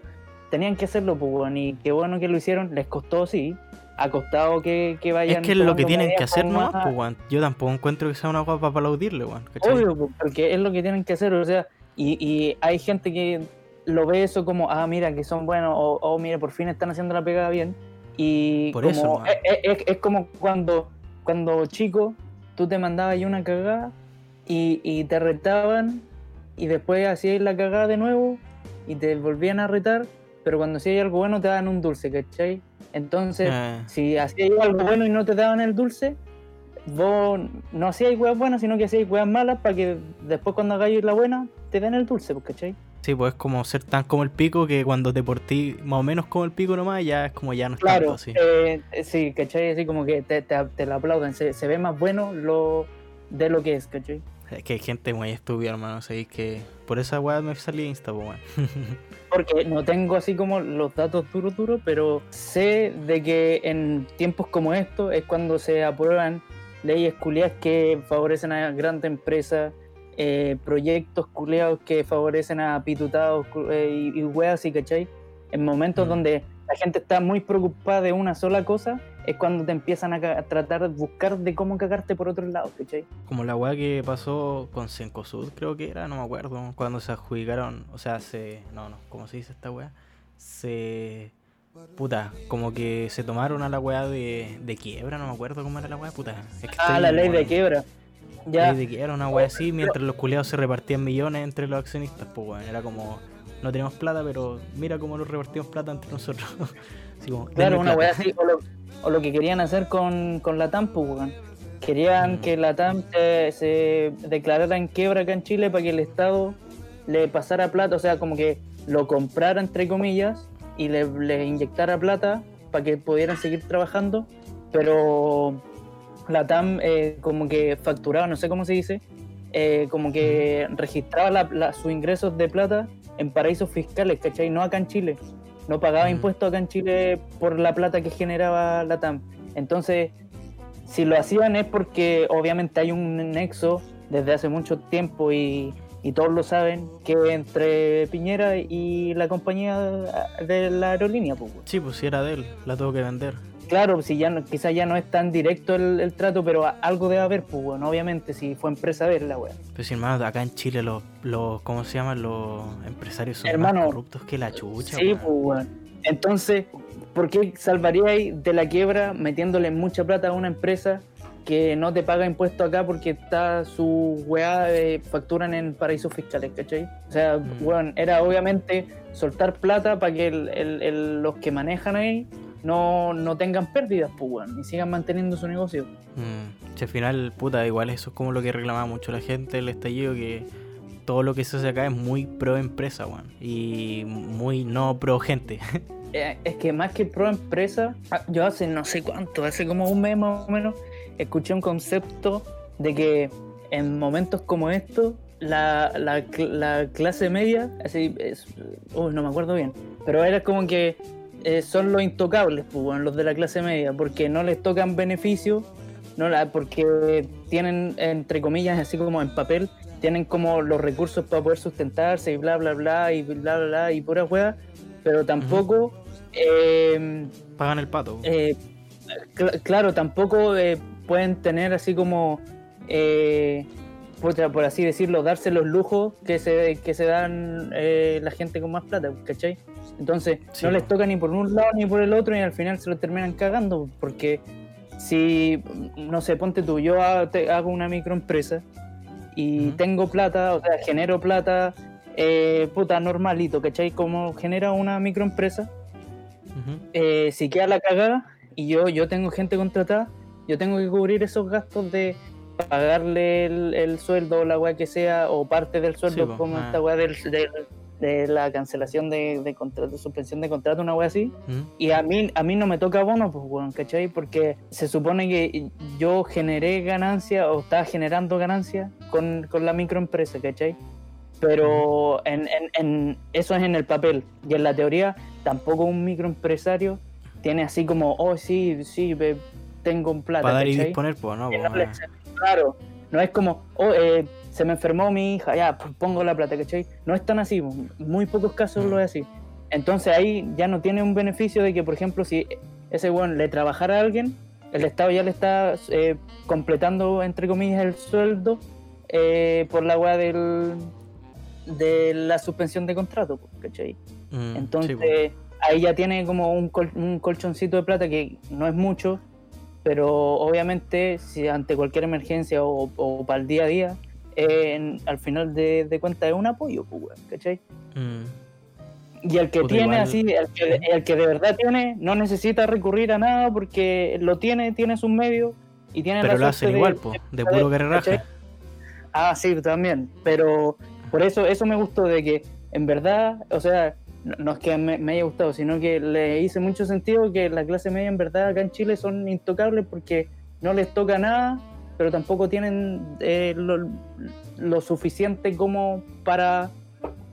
tenían que hacerlo, pues, weón, y qué bueno que lo hicieron, les costó, sí, ha costado que, que vayan. Es que es lo que tienen que hacer más- pues. Yo tampoco encuentro que sea una guapa para aplaudirle, weón. Obvio, porque es lo que tienen que hacer, o sea, y, y hay gente que lo ve eso como, ah, mira, que son buenos, o oh, mira, por fin están haciendo la pegada bien, y Por como, eso nomás. es, es- es como cuando, cuando chico, tú te mandabas ahí una cagada, y, y te retaban, y después hacías la cagada de nuevo, y te volvían a retar, pero cuando hacías algo bueno te daban un dulce, ¿cachai? Entonces, Eh, si hacías algo bueno y no te daban el dulce, vos no hacías huevas buenas, sino que hacías huevas malas para que después cuando hagáis la buena te den el dulce, pues, ¿cachai? sí, pues es como ser tan como el pico que cuando te portí más o menos como el pico nomás, ya es como ya no es Claro, tanto, sí. eh, sí, ¿cachai? Así como que te, te, te lo aplauden, se, se ve más bueno lo de lo que es, ¿cachai? Es que hay gente muy estúpida, hermano. Sabéis que por esa weá me salí Insta, pues. Porque no tengo así como los datos duros, duros, pero sé de que en tiempos como estos es cuando se aprueban leyes culiadas que favorecen a grandes empresas, eh, proyectos culiados que favorecen a pitutados eh, y, y weas así, ¿cachai? En momentos Mm. donde la gente está muy preocupada de una sola cosa, es cuando te empiezan a, tratar de buscar de cómo cagarte por otro lado, ¿cachai? Como la weá que pasó con Cencosud, creo que era, no me acuerdo. Cuando se adjudicaron, o sea, se. No, no, ¿cómo se dice esta weá? Se. Puta, como que se tomaron a la weá de, de quiebra, no me acuerdo cómo era la weá, puta. Es que Ah, la ley de quiebra. Ya. Ley de quiebra, una weá así, mientras los culeados se repartían millones entre los accionistas, pues weón. Era como. No tenemos plata, pero mira cómo nos repartimos plata entre nosotros. así como, Claro, una weá así, o lo, o lo que querían hacer con, con la TAM, pues, weón. Querían Mm. que la TAM se, se declarara en quiebra acá en Chile para que el Estado le pasara plata, o sea, como que lo comprara, entre comillas, y le, le inyectara plata para que pudieran seguir trabajando, pero la TAM eh, como que facturaba, no sé cómo se dice, eh, como que registraba la- la- sus ingresos de plata en paraísos fiscales, ¿cachai? No acá en Chile. No pagaba impuestos acá en Chile por la plata que generaba la TAM. Entonces, si lo hacían es porque obviamente hay un nexo desde hace mucho tiempo y, y todos lo saben, que entre Piñera y la compañía de la aerolínea, pues. Sí, pues si era de él, la tuvo que vender. Claro, si ya no, quizás ya no es tan directo el, el trato, pero algo debe haber, pues, bueno, obviamente, si fue empresa de él, la wea. Pero si hermano, acá en Chile los, los ¿cómo se llaman? Los empresarios son Hermano, más corruptos que la chucha. Sí, pues. Entonces, ¿por qué salvaríais de la quiebra metiéndole mucha plata a una empresa que no te paga impuestos acá porque está su weá eh, facturan en paraísos fiscales, ¿cachai? O sea, Mm. weón, era obviamente soltar plata para que el- el- el- los que manejan ahí no, no tengan pérdidas, pues, weón, y sigan manteniendo su negocio. Mm, si al final, puta, igual eso es como lo que reclamaba mucho la gente del estallido, que todo lo que se hace acá es muy pro empresa, weón. Y muy no pro gente. Eh, es que más que pro empresa, ah, yo hace no sé cuánto, hace como un mes más o menos, escuché un concepto de que en momentos como estos, la, la cl- la clase media, así, es, no me acuerdo bien, pero era como que eh, son los intocables, pues, bueno, los de la clase media, porque no les tocan beneficios, no la, porque tienen, entre comillas, así como en papel, tienen como los recursos para poder sustentarse y bla, bla, bla, y bla, bla, bla, y pura hueá, pero tampoco, eh, Pagan el pato. eh, cl- claro, tampoco eh, pueden tener así como, eh, por así decirlo, darse los lujos que se, que se dan eh, la gente con más plata, ¿cachai? Entonces, Sí, no les toca ni por un lado ni por el otro y al final se lo terminan cagando, porque si, no sé, ponte tú, yo hago una microempresa y Ujú. tengo plata, o sea, genero plata, eh, puta, normalito, ¿cachai? Como genera una microempresa, Ujú. eh, si queda la cagada y yo, yo tengo gente contratada, yo tengo que cubrir esos gastos de pagarle el, el sueldo o la weá que sea, o parte del sueldo, Sí, como ah. esta weá del- del- de la cancelación de, de contrato, suspensión de contrato, una weá así. Ujú. Y a mí, a mí no me toca bono, pues, weón, ¿cachai? Porque se supone que yo generé ganancia o estaba generando ganancia con, con la microempresa, ¿cachai? Pero en, en- en- eso es en el papel. Y en la teoría, tampoco un microempresario tiene así como, oh, sí, sí, tengo un plata, Para dar y disponer, pues, no. Claro, no es como, oh, eh, se me enfermó mi hija, ya, pues pongo la plata, ¿cachai? No es tan así, muy pocos casos Mm. lo es así. Entonces ahí ya no tiene un beneficio de que, por ejemplo, si ese weón le trabajara a alguien, el Estado ya le está eh, completando, entre comillas, el sueldo eh, por la weá del, de la suspensión de contrato, ¿cachai? Mm, sí, Entonces, ahí ya tiene como un, col- un colchoncito de plata que no es mucho, pero obviamente si ante cualquier emergencia o, o para el día a día, eh, en- al final de, de cuentas es un apoyo, pues, ¿cachai? Mm. Y el que Puta, tiene igual- así, el que, el que de verdad tiene, no necesita recurrir a nada porque lo tiene, tiene sus medios y tiene Pero la lo hacen de- igual, po, de puro ¿cachai? guerreraje. Ah, sí, también. Pero por eso, eso me gustó de que, en verdad, o sea, no, es que me, me haya gustado, sino que le hice mucho sentido que la clase media, en verdad, acá en Chile son intocables porque no les toca nada, pero tampoco tienen eh, lo, lo suficiente como para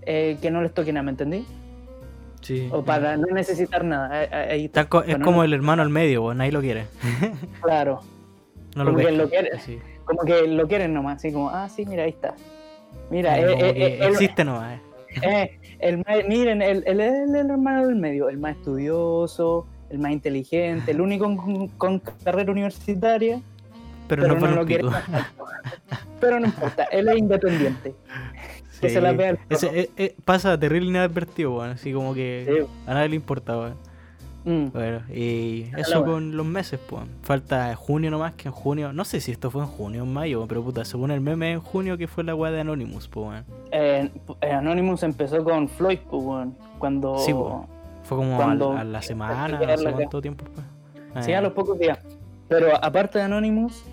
eh, que no les toque nada, ¿me entendí? Sí. O para no necesitar nada. Eh, eh, Ahí está, es Bueno, como el hermano al medio, po, nadie lo quiere. claro. No lo Como que pescan, lo quiere. sí. Como que lo quieren nomás, así como, ah, sí, mira, ahí está. Mira, eh, existe nomás. eh. El más- miren, el, el, el- el hermano del medio, el más estudioso, el más inteligente, el único con, con carrera universitaria, Pero, pero no, lo quiere. Pero no importa, él es independiente. Que se la vea el Ese, eh, eh, pasa terrible inadvertido, weón. Así como que Sí. a nadie le importa, weón. Mm, Bueno, y eso con los meses, pues. Falta junio nomás, que en junio. No sé si esto fue en junio o en mayo, pero puta, según el meme en junio que fue la weá de Anonymous, pues, eh, eh, Anonymous empezó con Floyd, pues, cuando... Sí, po. Fue como Cuando- a, la semana, que no sé cuánto tiempo fue. Sí, Eh, a los pocos días. Pero aparte de Anonymous,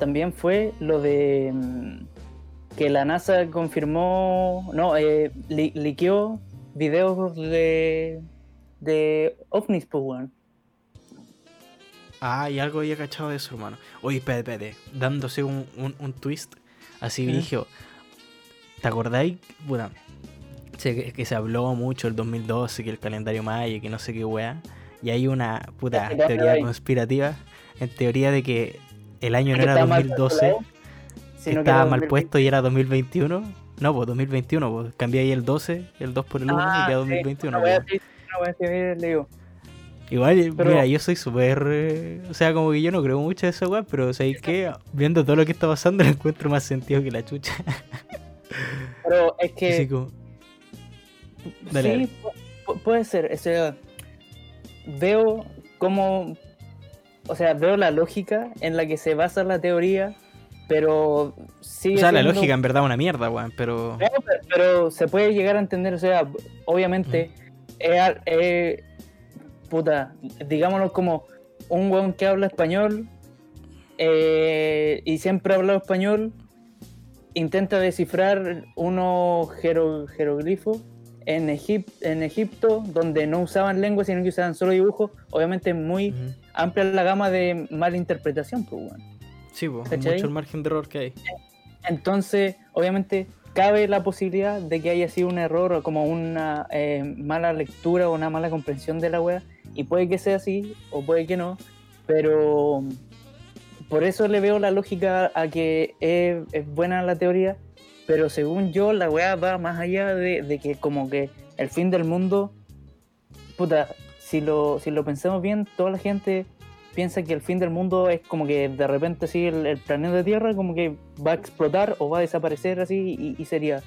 también fue lo de mm, que la NASA confirmó, no, eh, li- liqueó videos de, de ovnis, pues, weón. Ah, y algo había cachado de eso, hermano. Oye, espérate, espérate. Dándose un, un, un twist así ¿Mm? dije, ¿Te acordáis? Bueno, sé que, que se habló mucho el 2012, que el calendario maya, que no sé qué weá. Y hay una puta ¿De dónde teoría conspirativa. En teoría de que el año no era está mal 2012, calculado, que sino estaba mal 2020. puesto y era 2021. No, pues 2021, pues cambié ahí el 12, el 2 por el 1 Ah, y queda sí, 2021. Una le digo. Igual, Pero- mira, yo soy súper. eh, o sea, como que yo no creo mucho de esa weá, pero ¿sabéis que Viendo todo lo que está pasando, le encuentro más sentido que la chucha. Pero es que... Así como. Dale, sí, pu- puede ser. O sea, veo cómo. O sea, veo la lógica en la que se basa la teoría, pero sigue O sea, la lógica en verdad es una mierda, weón, pero, pero se puede llegar a entender, o sea, obviamente, es puta, digámoslo como un weón que habla español eh, y siempre ha hablado español, intenta descifrar unos jero- jeroglifos en, Egip- en Egipto, donde no usaban lengua, sino que usaban solo dibujos, obviamente es muy amplia la gama de mala interpretación, pues, weón. Sí, pues, mucho el margen de error que hay. Entonces, obviamente, cabe la posibilidad de que haya sido un error o como una eh, mala lectura o una mala comprensión de la wea. Y puede que sea así o puede que no. Pero por eso le veo la lógica a que es, buena la teoría. Pero según yo, la wea va más allá de, de que como que el fin del mundo... Puta, si lo, si lo pensamos bien, toda la gente piensa que el fin del mundo es como que de repente sí el, el planeta Tierra como que va a explotar o va a desaparecer así y, y sería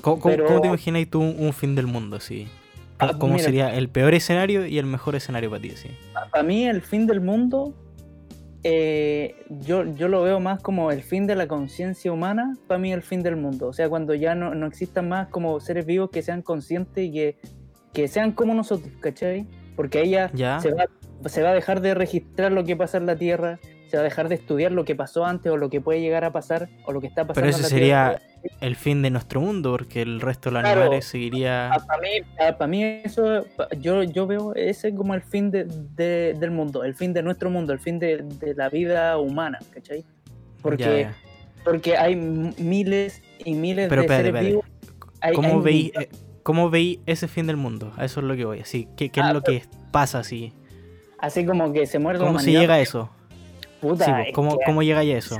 ¿Cómo, cómo- Pero- cómo te imaginas tú un, un fin del mundo, sí? Ah, ¿Cómo mira. sería el peor escenario y el mejor escenario para ti, sí? para mí el fin del mundo eh, yo, yo lo veo más como el fin de la conciencia humana, para mí el fin del mundo. O sea, cuando ya no, no existan más como seres vivos que sean conscientes y que, que sean como nosotros, ¿cachai? Porque ahí ya, Ya. Se, va, se va a dejar de registrar lo que pasa en la Tierra, se va a dejar de estudiar lo que pasó antes o lo que puede llegar a pasar o lo que está pasando Pero en ese la sería Tierra. el fin de nuestro mundo, porque el resto de los Claro. animales seguiría. Para mí, pa- pa' mí eso, yo, yo veo ese como el fin de, de- del mundo, el fin de nuestro mundo, el fin de, de la vida humana, ¿cachai? Porque, Ya, ya. porque hay miles y miles Pero de espérate, seres espérate. vivos. Hay- ¿Cómo hay veis, millones. eh, ¿Cómo veis ese fin del mundo? A eso es lo que voy. Así, ¿qué, qué Ah, es lo que pasa así? Así como que se muere la ¿Cómo se llega a eso? Puta, Sí, pues, es ¿cómo, que ¿Cómo llega a eso?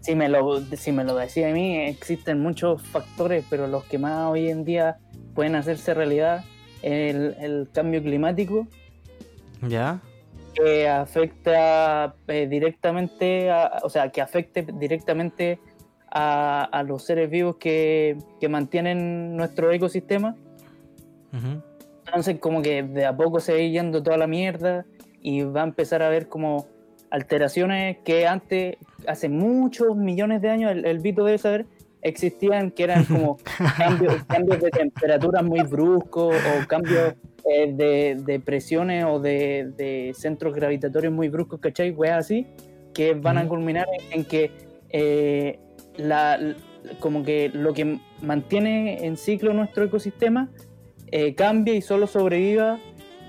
Si, me lo, si me lo decía a mí, existen muchos factores, pero los que más hoy en día pueden hacerse realidad el, el cambio climático, ¿Ya? que afecta eh, directamente, a- o sea, que afecte directamente a, a los seres vivos que, que mantienen nuestro ecosistema. Entonces, como que de a poco se va yendo toda la mierda y va a empezar a haber como alteraciones que antes, hace muchos millones de años, el, el Vito debe saber, existían, que eran como cambios, cambios de temperatura muy bruscos o cambios eh, de, de presiones o de, de centros gravitatorios muy bruscos, ¿cachai? Weas así, que van a culminar en, en que eh, la, como que lo que mantiene en ciclo nuestro ecosistema eh, cambie y solo sobreviva,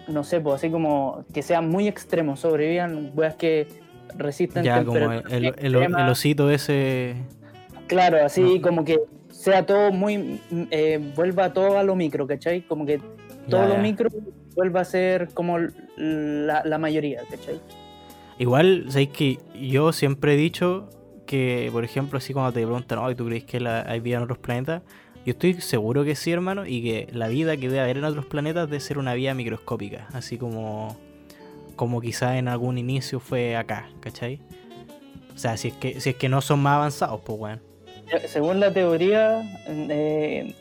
no sé, pues así como que sean muy extremos, sobrevivan weas que resistan Ya, como el, el, el- osito ese. Claro, así No. como que sea todo muy, eh, vuelva todo a lo micro, ¿cachai? Como que todo Ya, lo ya. micro vuelva a ser como la, la mayoría, ¿cachai? Igual, sabéis que yo siempre he dicho que, por ejemplo, así cuando te preguntan, ¿y tú crees que la- hay vida en otros planetas? Yo estoy seguro que sí, hermano, y que la vida que debe haber en otros planetas debe ser una vida microscópica, así como, como quizá en algún inicio fue acá, ¿cachai? O sea, si es que, si es que no son más avanzados, pues bueno. Eh, Según la teoría, eh,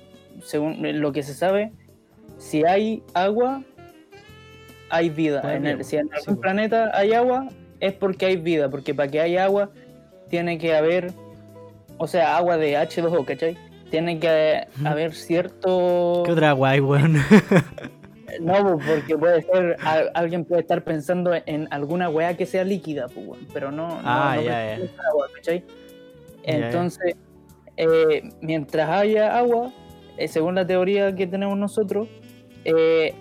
según lo que se sabe, si hay agua, hay vida. En el- si en sí, algún pues. planeta hay agua, es porque hay vida, porque para que haya agua tiene que haber, o sea, agua de H2O, ¿cachai? Tiene que haber cierto... ¿Qué otra guay, weón? No, pues, porque puede ser, alguien puede estar pensando en alguna weá que sea líquida, pues, weón, pero no, no, Ah, no en agua, ¿cachai? Entonces, eh, mientras haya agua, eh, según la teoría que tenemos nosotros, eh,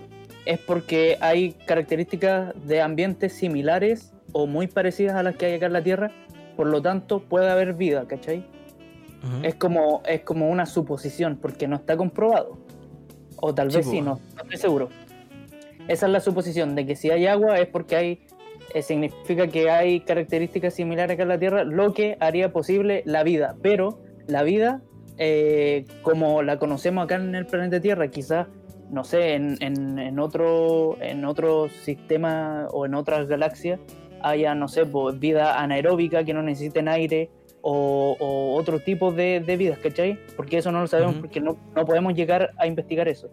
es porque hay características de ambientes similares o muy parecidas a las que hay acá en la Tierra, por lo tanto puede haber vida, ¿cachai? Ujú. Es como, es como una suposición, porque no está comprobado. O tal vez sí, no, no estoy seguro. Esa es la suposición, de que si hay agua es porque hay, eh, significa que hay características similares acá en la Tierra, lo que haría posible la vida. Pero la vida, eh, como la conocemos acá en el planeta Tierra, quizás, no sé, en, en, en otro, en otro sistema o en otras galaxias, haya, no sé, pues, vida anaeróbica que no necesiten aire o, o otro tipo de, de vidas, ¿cachai? Porque eso no lo sabemos, porque no, no podemos llegar a investigar eso.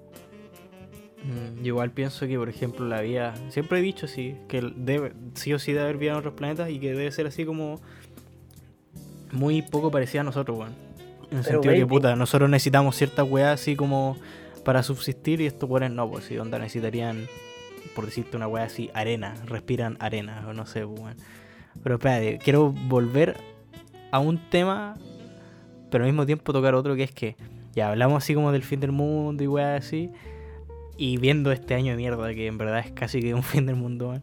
Mm, igual pienso que, por ejemplo, la vida. Siempre he dicho sí, que debe, sí o sí debe haber vida en otros planetas y que debe ser así como. Muy poco parecida a nosotros, weón. En el Pero, sentido de que, baby. puta, nosotros necesitamos ciertas weas así como para subsistir y estos weones no, pues si onda necesitarían, por decirte una wea así, arena, respiran arena, o no sé, weón. Pero espérate, quiero volver a un tema, pero al mismo tiempo tocar otro que es que ya hablamos así como del fin del mundo y weas así. Y viendo este año de mierda, que en verdad es casi que un fin del mundo,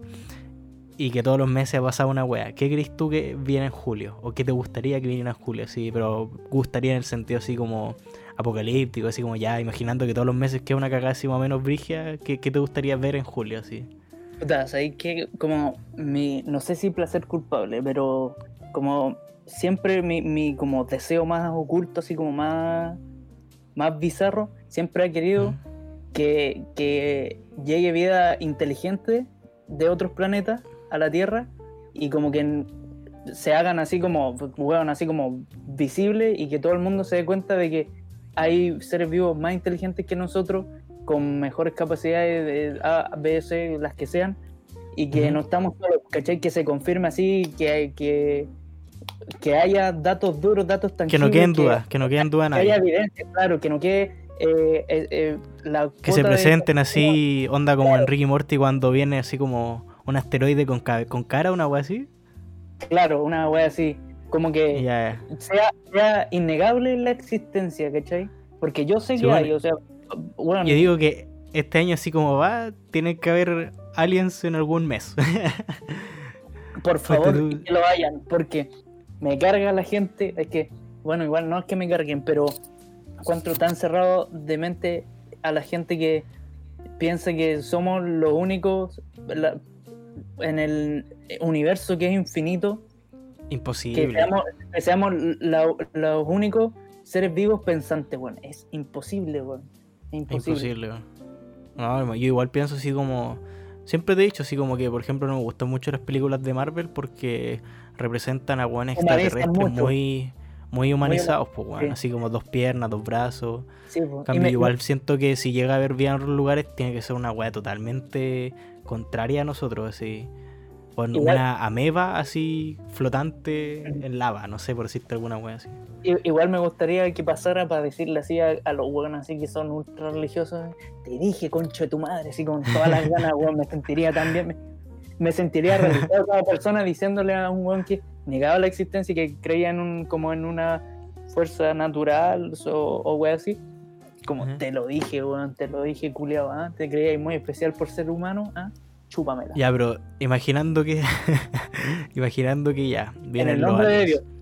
y que todos los meses ha pasado una wea, ¿qué crees tú que viene en julio? ¿O qué te gustaría que viniera en julio? Sí, pero gustaría en el sentido así como apocalíptico, así como ya imaginando que todos los meses queda una cagada así más o menos brigia, ¿qué, qué te gustaría ver en julio? Así? Puta, ¿sabes qué? Como mi, no sé si placer culpable, pero como siempre mi, mi como deseo más oculto, así como más, más bizarro, siempre ha querido que, que llegue vida inteligente de otros planetas a la Tierra y como que se hagan así como, weón, así como visible y que todo el mundo se dé cuenta de que hay seres vivos más inteligentes que nosotros con mejores capacidades de A, B, C, las que sean y que no estamos solos, ¿cachai? Que se confirme así, que, que, que haya datos duros, datos Que tangibles. no queden dudas, que no queden dudas Que haya evidencia, claro, que no quede eh, eh, eh, la Que se de- presenten así, onda como en Ricky Morty cuando viene así como un asteroide con, ca- con cara, una wea así. Claro, una wea así. Como que sea, sea innegable la existencia, ¿cachai? Porque yo sé Sí, que bueno. hay, o sea, bueno, Yo digo que este año así como va, tiene que haber aliens en algún mes. por favor que lo hayan, porque me carga la gente, es que, bueno, igual no es que me carguen, pero encuentro tan cerrado de mente a la gente que piensa que somos los únicos la- en el universo que es infinito, que Imposible. seamos, que seamos la- los únicos seres vivos pensantes, bueno, es imposible, bueno, es imposible. Imposible. No, yo igual pienso así como. Siempre te he dicho así como que, por ejemplo, no me gustan mucho las películas de Marvel porque representan a Humanizan extraterrestres muy, muy humanizados, pues, sí. Así como dos piernas, dos brazos. Sí, Y cambio, me- igual siento que si llega a ver bien en otros lugares, tiene que ser una weá totalmente contraria a nosotros, así. Igual- una ameba así flotante en lava, no sé por decirte alguna weá así. Igual me gustaría que pasara para decirle así a, a los hueones así que son ultra religiosos, te dije concho de tu madre, así con todas las ganas, weón, me sentiría también, me, me sentiría realizado como persona diciéndole a un weón que negaba la existencia y que creía en un, como en una fuerza natural o, o weón así. Como te lo dije, weón, te lo dije, culiao, ¿ah? Te creías muy especial por ser humano, ¿ah? Chúpamela. Ya, pero imaginando que. imaginando que ya. en Vienen el los nombre de aliens. Dios.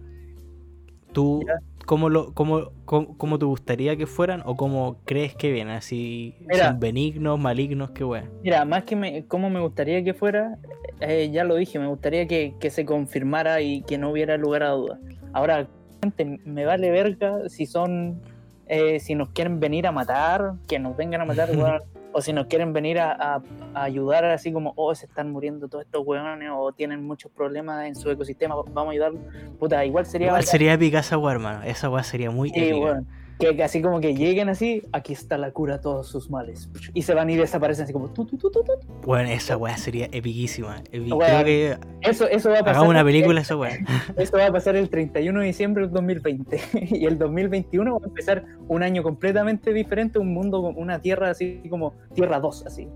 ¿Tú Ya. cómo, lo, cómo, cómo, cómo te gustaría que fueran o cómo crees que vienen? Así, Mira. ¿Son benignos, malignos? ¿Qué weá? Mira, más que me, cómo me gustaría que fuera, eh, ya lo dije, me gustaría que, que se confirmara y que no hubiera lugar a dudas. Ahora, gente, me vale verga si son, eh, si nos quieren venir a matar, que nos vengan a matar, weón, o si nos quieren venir a, a- a ayudar así como, oh, se están muriendo todos estos weones o tienen muchos problemas en su ecosistema, vamos a ayudarlos. Puta, igual sería... Igual bacán. sería épica esa weá, hermano. Esa weá sería muy Sí, épica. Que, así como que lleguen así, aquí está la cura a todos sus males. Y se van y desaparecen así como... tu, tu, tu. Bueno, esa weá sería epiquísima. Epi- Weá, Creo que Eso, eso va a pasar. hagamos una película esa weá. Esto va a pasar el 31 de diciembre del 2020 y el 2021 va a empezar un año completamente diferente, un mundo, una tierra así como Tierra 2, así.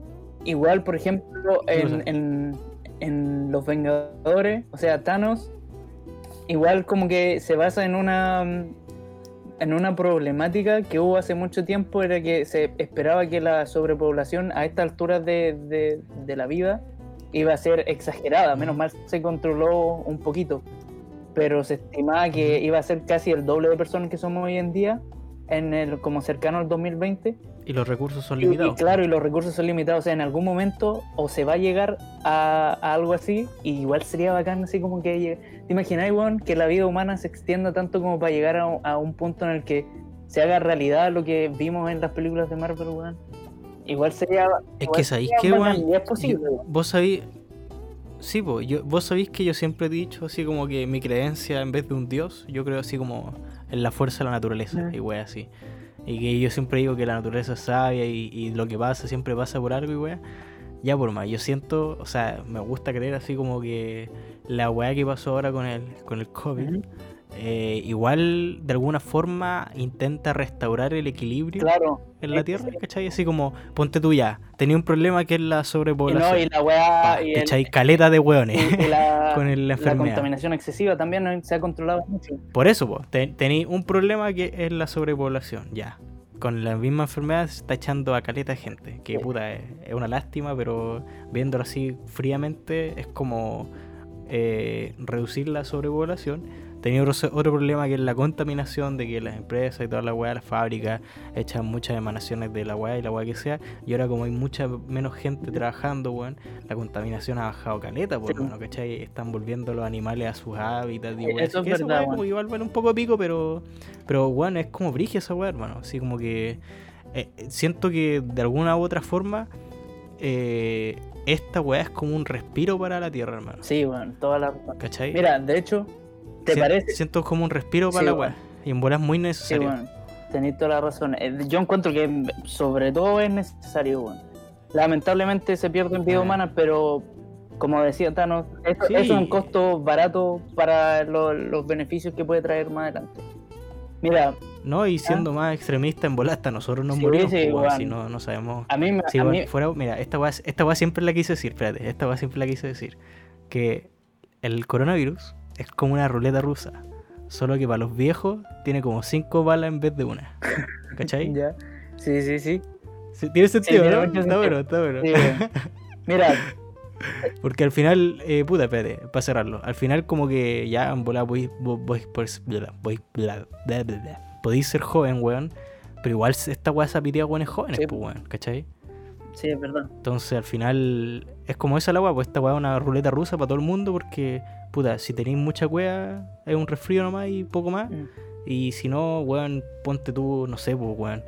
Igual, por ejemplo, en, en- en Los Vengadores, o sea, Thanos, igual como que se basa en una en una problemática que hubo hace mucho tiempo, era que se esperaba que la sobrepoblación a estas alturas de, de- de la vida iba a ser exagerada, menos mal se controló un poquito, pero se estimaba que iba a ser casi el doble de personas que somos hoy en día, en el, como cercano al 2020. Y los recursos son Y- Y, limitados. claro, y los recursos son limitados, o sea, en algún momento o se va a llegar a, a algo así, y igual sería bacán así como que... ¿Te imaginas, weón, que la vida humana se extienda tanto como para llegar a, un- a un punto en el que se haga realidad lo que vimos en las películas de Marvel, weón? Igual sería... Es igual que sabéis bacán, weón. es posible, Yo- weón. Vos sabéis. Sí, po, yo, vos sabéis que yo siempre he dicho así como que mi creencia en vez de un dios, yo creo así como en la fuerza de la naturaleza y wea así. Y que yo siempre digo que la naturaleza es sabia y, lo que pasa siempre pasa por algo y wea. Ya por más, yo siento, o sea, me gusta creer así como que la weá que pasó ahora con el, con el COVID. Eh, igual de alguna forma intenta restaurar el equilibrio Claro. en la Tierra. ¿cachai? Así como, ponte tú ya, tenía un problema que es la Y sobrepoblación. no, y la weá... Pa, y te el- echáis caleta de hueones y- y la, con el- la contaminación excesiva también ¿no? se ha controlado mucho. Por eso, po, te- tenéis un problema que es la sobrepoblación, ya. Con la misma enfermedad se está echando a caleta de gente. Que Sí. puta, es, es una lástima, pero viéndolo así fríamente es como eh, reducir la sobrepoblación. Tenía otro, otro problema que es la contaminación, de que las empresas y toda la weá, las fábricas, echan muchas emanaciones de la weá y la weá que sea. Y ahora como hay mucha menos gente trabajando, weón, la contaminación ha bajado caleta, por Sí. hermano, ¿cachai? Están volviendo los animales a sus hábitats y weá. eso es Que esa verdad, weá weón. igual vale un poco pico, pero, pero bueno, es como brigia esa weá, hermano. Así como que eh, siento que de alguna u otra forma eh, esta weá es como un respiro para la tierra, hermano. Sí, bueno, toda la... ¿Cachai? Mira, de hecho, ¿te Sien- parece? Siento como un respiro para Sí, la weá. Y en bola es muy Sí, necesario. bueno, tenéis toda la razón. Eh, Yo encuentro que sobre todo es necesario, bueno. Lamentablemente se pierden vidas Ah. humanas, pero como decía Thanos, eso, Sí. eso es un costo barato para lo- los beneficios que puede traer más adelante. Mira, No, y siendo más extremista en bola, hasta nosotros nos Sí, morimos, sí, weón. si no, no sabemos. a mí, me- Si a mí- fuera, mira, esta weá, esta siempre la quise decir, espérate, esta weá siempre la quise decir. Que el coronavirus es como una ruleta rusa. Solo que para los viejos tiene como cinco balas en vez de una. ¿Cachai? ya. Sí, sí, sí. Sí, Tiene sentido, tiene ¿no? Está bueno, está bueno. Sí. Mira, Porque al final, eh, puta, espérate, para cerrarlo. Al final, como que ya en bola voy, voy, voy, podéis ser joven, weón. Pero igual esta weá se piteado weones jóvenes, Sí. pues, weón, ¿cachai? sí, es verdad. Entonces al final es como esa la weá, pues esta weá es una ruleta rusa para todo el mundo porque, puta, si tenéis mucha weá, es un resfrío nomás y poco más. Mm. Y si no, weón, ponte tú, no sé, pues weón.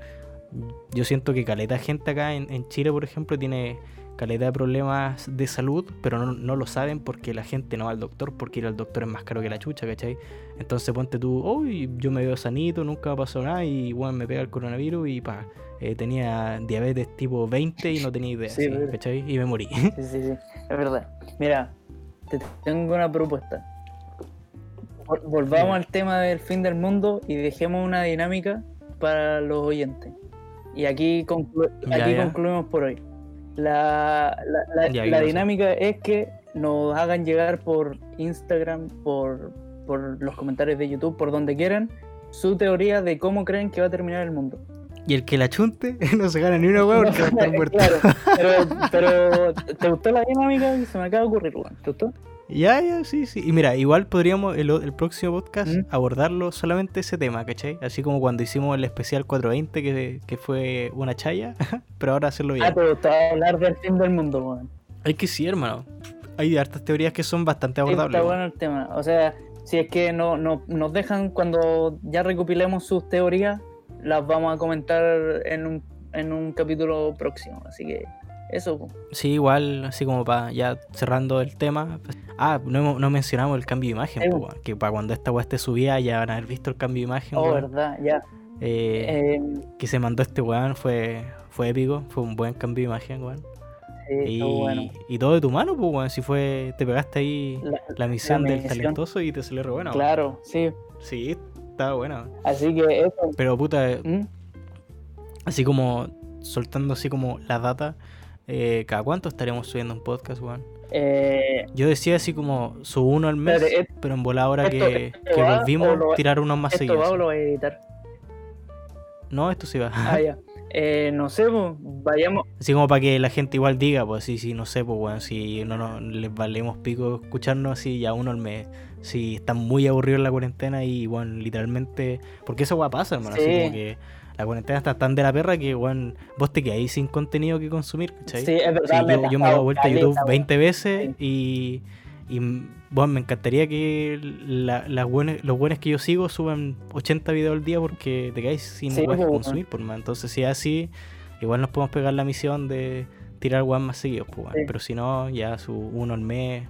Yo siento que caleta de gente acá en, en Chile, por ejemplo, tiene caleta de problemas de salud, pero no, no lo saben porque la gente no va al doctor, porque ir al doctor es más caro que la chucha, ¿cachai? Entonces ponte tú, uy, yo me veo sanito, nunca pasó nada y weón me pega el coronavirus y pa, eh, tenía diabetes tipo 20 y no tenía idea, Sí, sí. ¿cachai? Y me morí. Sí, sí, sí, es verdad. Mira, te tengo una propuesta. Vol- Volvamos al tema del fin del mundo y dejemos una dinámica para los oyentes. Y aquí, conclu- Ya, aquí ya. concluimos por hoy. La, la- la- Ya, la ¿qué pasó? dinámica es que nos hagan llegar por Instagram, por, por los comentarios de YouTube, por donde quieran, su teoría de cómo creen que va a terminar el mundo. Y el que la chunte no se gana ni una weá porque va a estar muerto. Claro, pero, pero ¿te gustó la dinámica? Se me acaba de ocurrir, weón. ¿Te gustó? Ya, ya, sí, sí. Y mira, igual podríamos el, el próximo podcast ¿Mm? abordarlo solamente ese tema, ¿cachai? Así como cuando hicimos el especial 420, que, que fue una chaya, pero ahora hacerlo bien. Ah, te gustó hablar del fin del mundo, weón. Hay que sí, hermano. Hay hartas teorías que son bastante Sí, abordables. está bueno el tema. O sea, si es que no, no- nos dejan cuando ya recopilemos sus teorías, las vamos a comentar en un, en un capítulo próximo. Así que eso, po. Sí, igual, así como para ya cerrando el tema. pues- Ah, no, no mencionamos el cambio de imagen, weón, que para cuando esta weá esté subida ya van a haber visto el cambio de imagen. Oh, verdad, ya. Eh, Eh, que se mandó este weón fue, fue épico, fue un buen cambio de imagen, weón. sí, Y, bueno. y todo de tu mano, pues, weón. Si fue, te pegaste ahí La- la misión del misión. talentoso y te salió re buena, weón. claro, sí. Sí, estaba buena. Así que eso. Pero puta, ¿Mm? así como soltando así como la data, eh, ¿cada cuánto estaríamos subiendo un podcast, weón? Eh, Yo decía así como su uno al mes, et- pero en volar ahora esto- que, esto que volvimos, lo tirar unos más ¿Esto seguidos. va o lo voy a editar? No, esto sí va. Ah, ya. Eh, no sé, po, vayamos. Así como para que la gente igual diga, pues sí, sí, no sé, pues bueno, si no nos les valemos pico escucharnos así ya uno al mes. Si están muy aburridos en la cuarentena y bueno, literalmente. Porque eso va pasa, hermano. Así Sí. como que la cuarentena está tan de la perra que bueno, vos te quedáis sin contenido que consumir, ¿cachai? Sí, es verdad. Sí, me yo, me he dado vuelta a YouTube weón. 20 veces y, y bueno, me encantaría que la- las buenas- los buenos que yo sigo suban 80 videos al día porque te quedáis sin Sí, que pues, consumir, por más. Entonces, si es así, igual nos podemos pegar la misión de tirar weas más seguidos, pues, weón. Sí. pero si no, ya su uno al mes.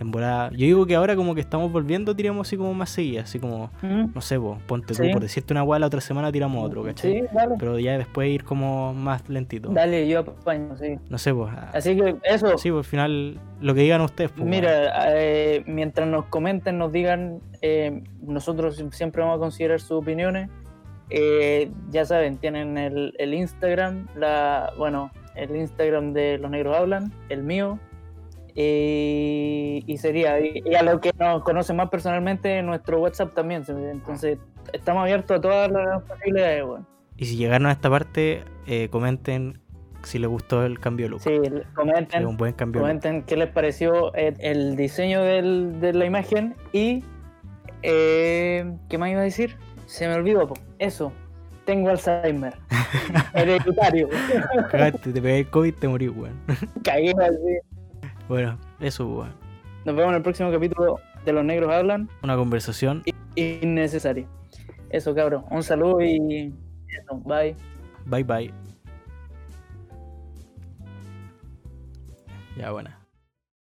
En volada. Yo digo que ahora como que estamos volviendo, tiramos así como más seguidas, así como, ¿Mm? no sé, po, ponte Sí. tú, por decirte una wea, la otra semana tiramos otro, ¿cachai? Sí, dale. Pero ya después ir como más lentito. Dale, yo apaño, sí. No sé, pues. Así que eso. Sí, pues al final lo que digan ustedes. Pues. Mira, eh, mientras nos comenten, nos digan, eh, nosotros siempre vamos a considerar sus opiniones. Eh, ya saben, tienen el, el Instagram, la, bueno, el Instagram de Los Negros Hablan, el mío. Y sería, y, y a los que nos conocen más personalmente, nuestro WhatsApp también. Entonces, estamos abiertos a todas las posibilidades. Bueno. Y si llegaron a esta parte, eh, comenten si les gustó el cambio de look. Sí, comenten. un buen cambio. Comenten qué les pareció el diseño del- de la imagen y eh, ¿qué más iba a decir? Se me olvidó, po. eso. Tengo Alzheimer. Hereditario. Cagaste, te pegué el COVID, te morí, weón. Cagué así. Bueno, eso. Nos vemos en el próximo capítulo de Los Negros Hablan. Una conversación. Innecesario. Eso, cabrón. Un saludo y eso. Bye. Bye bye. Ya, buena.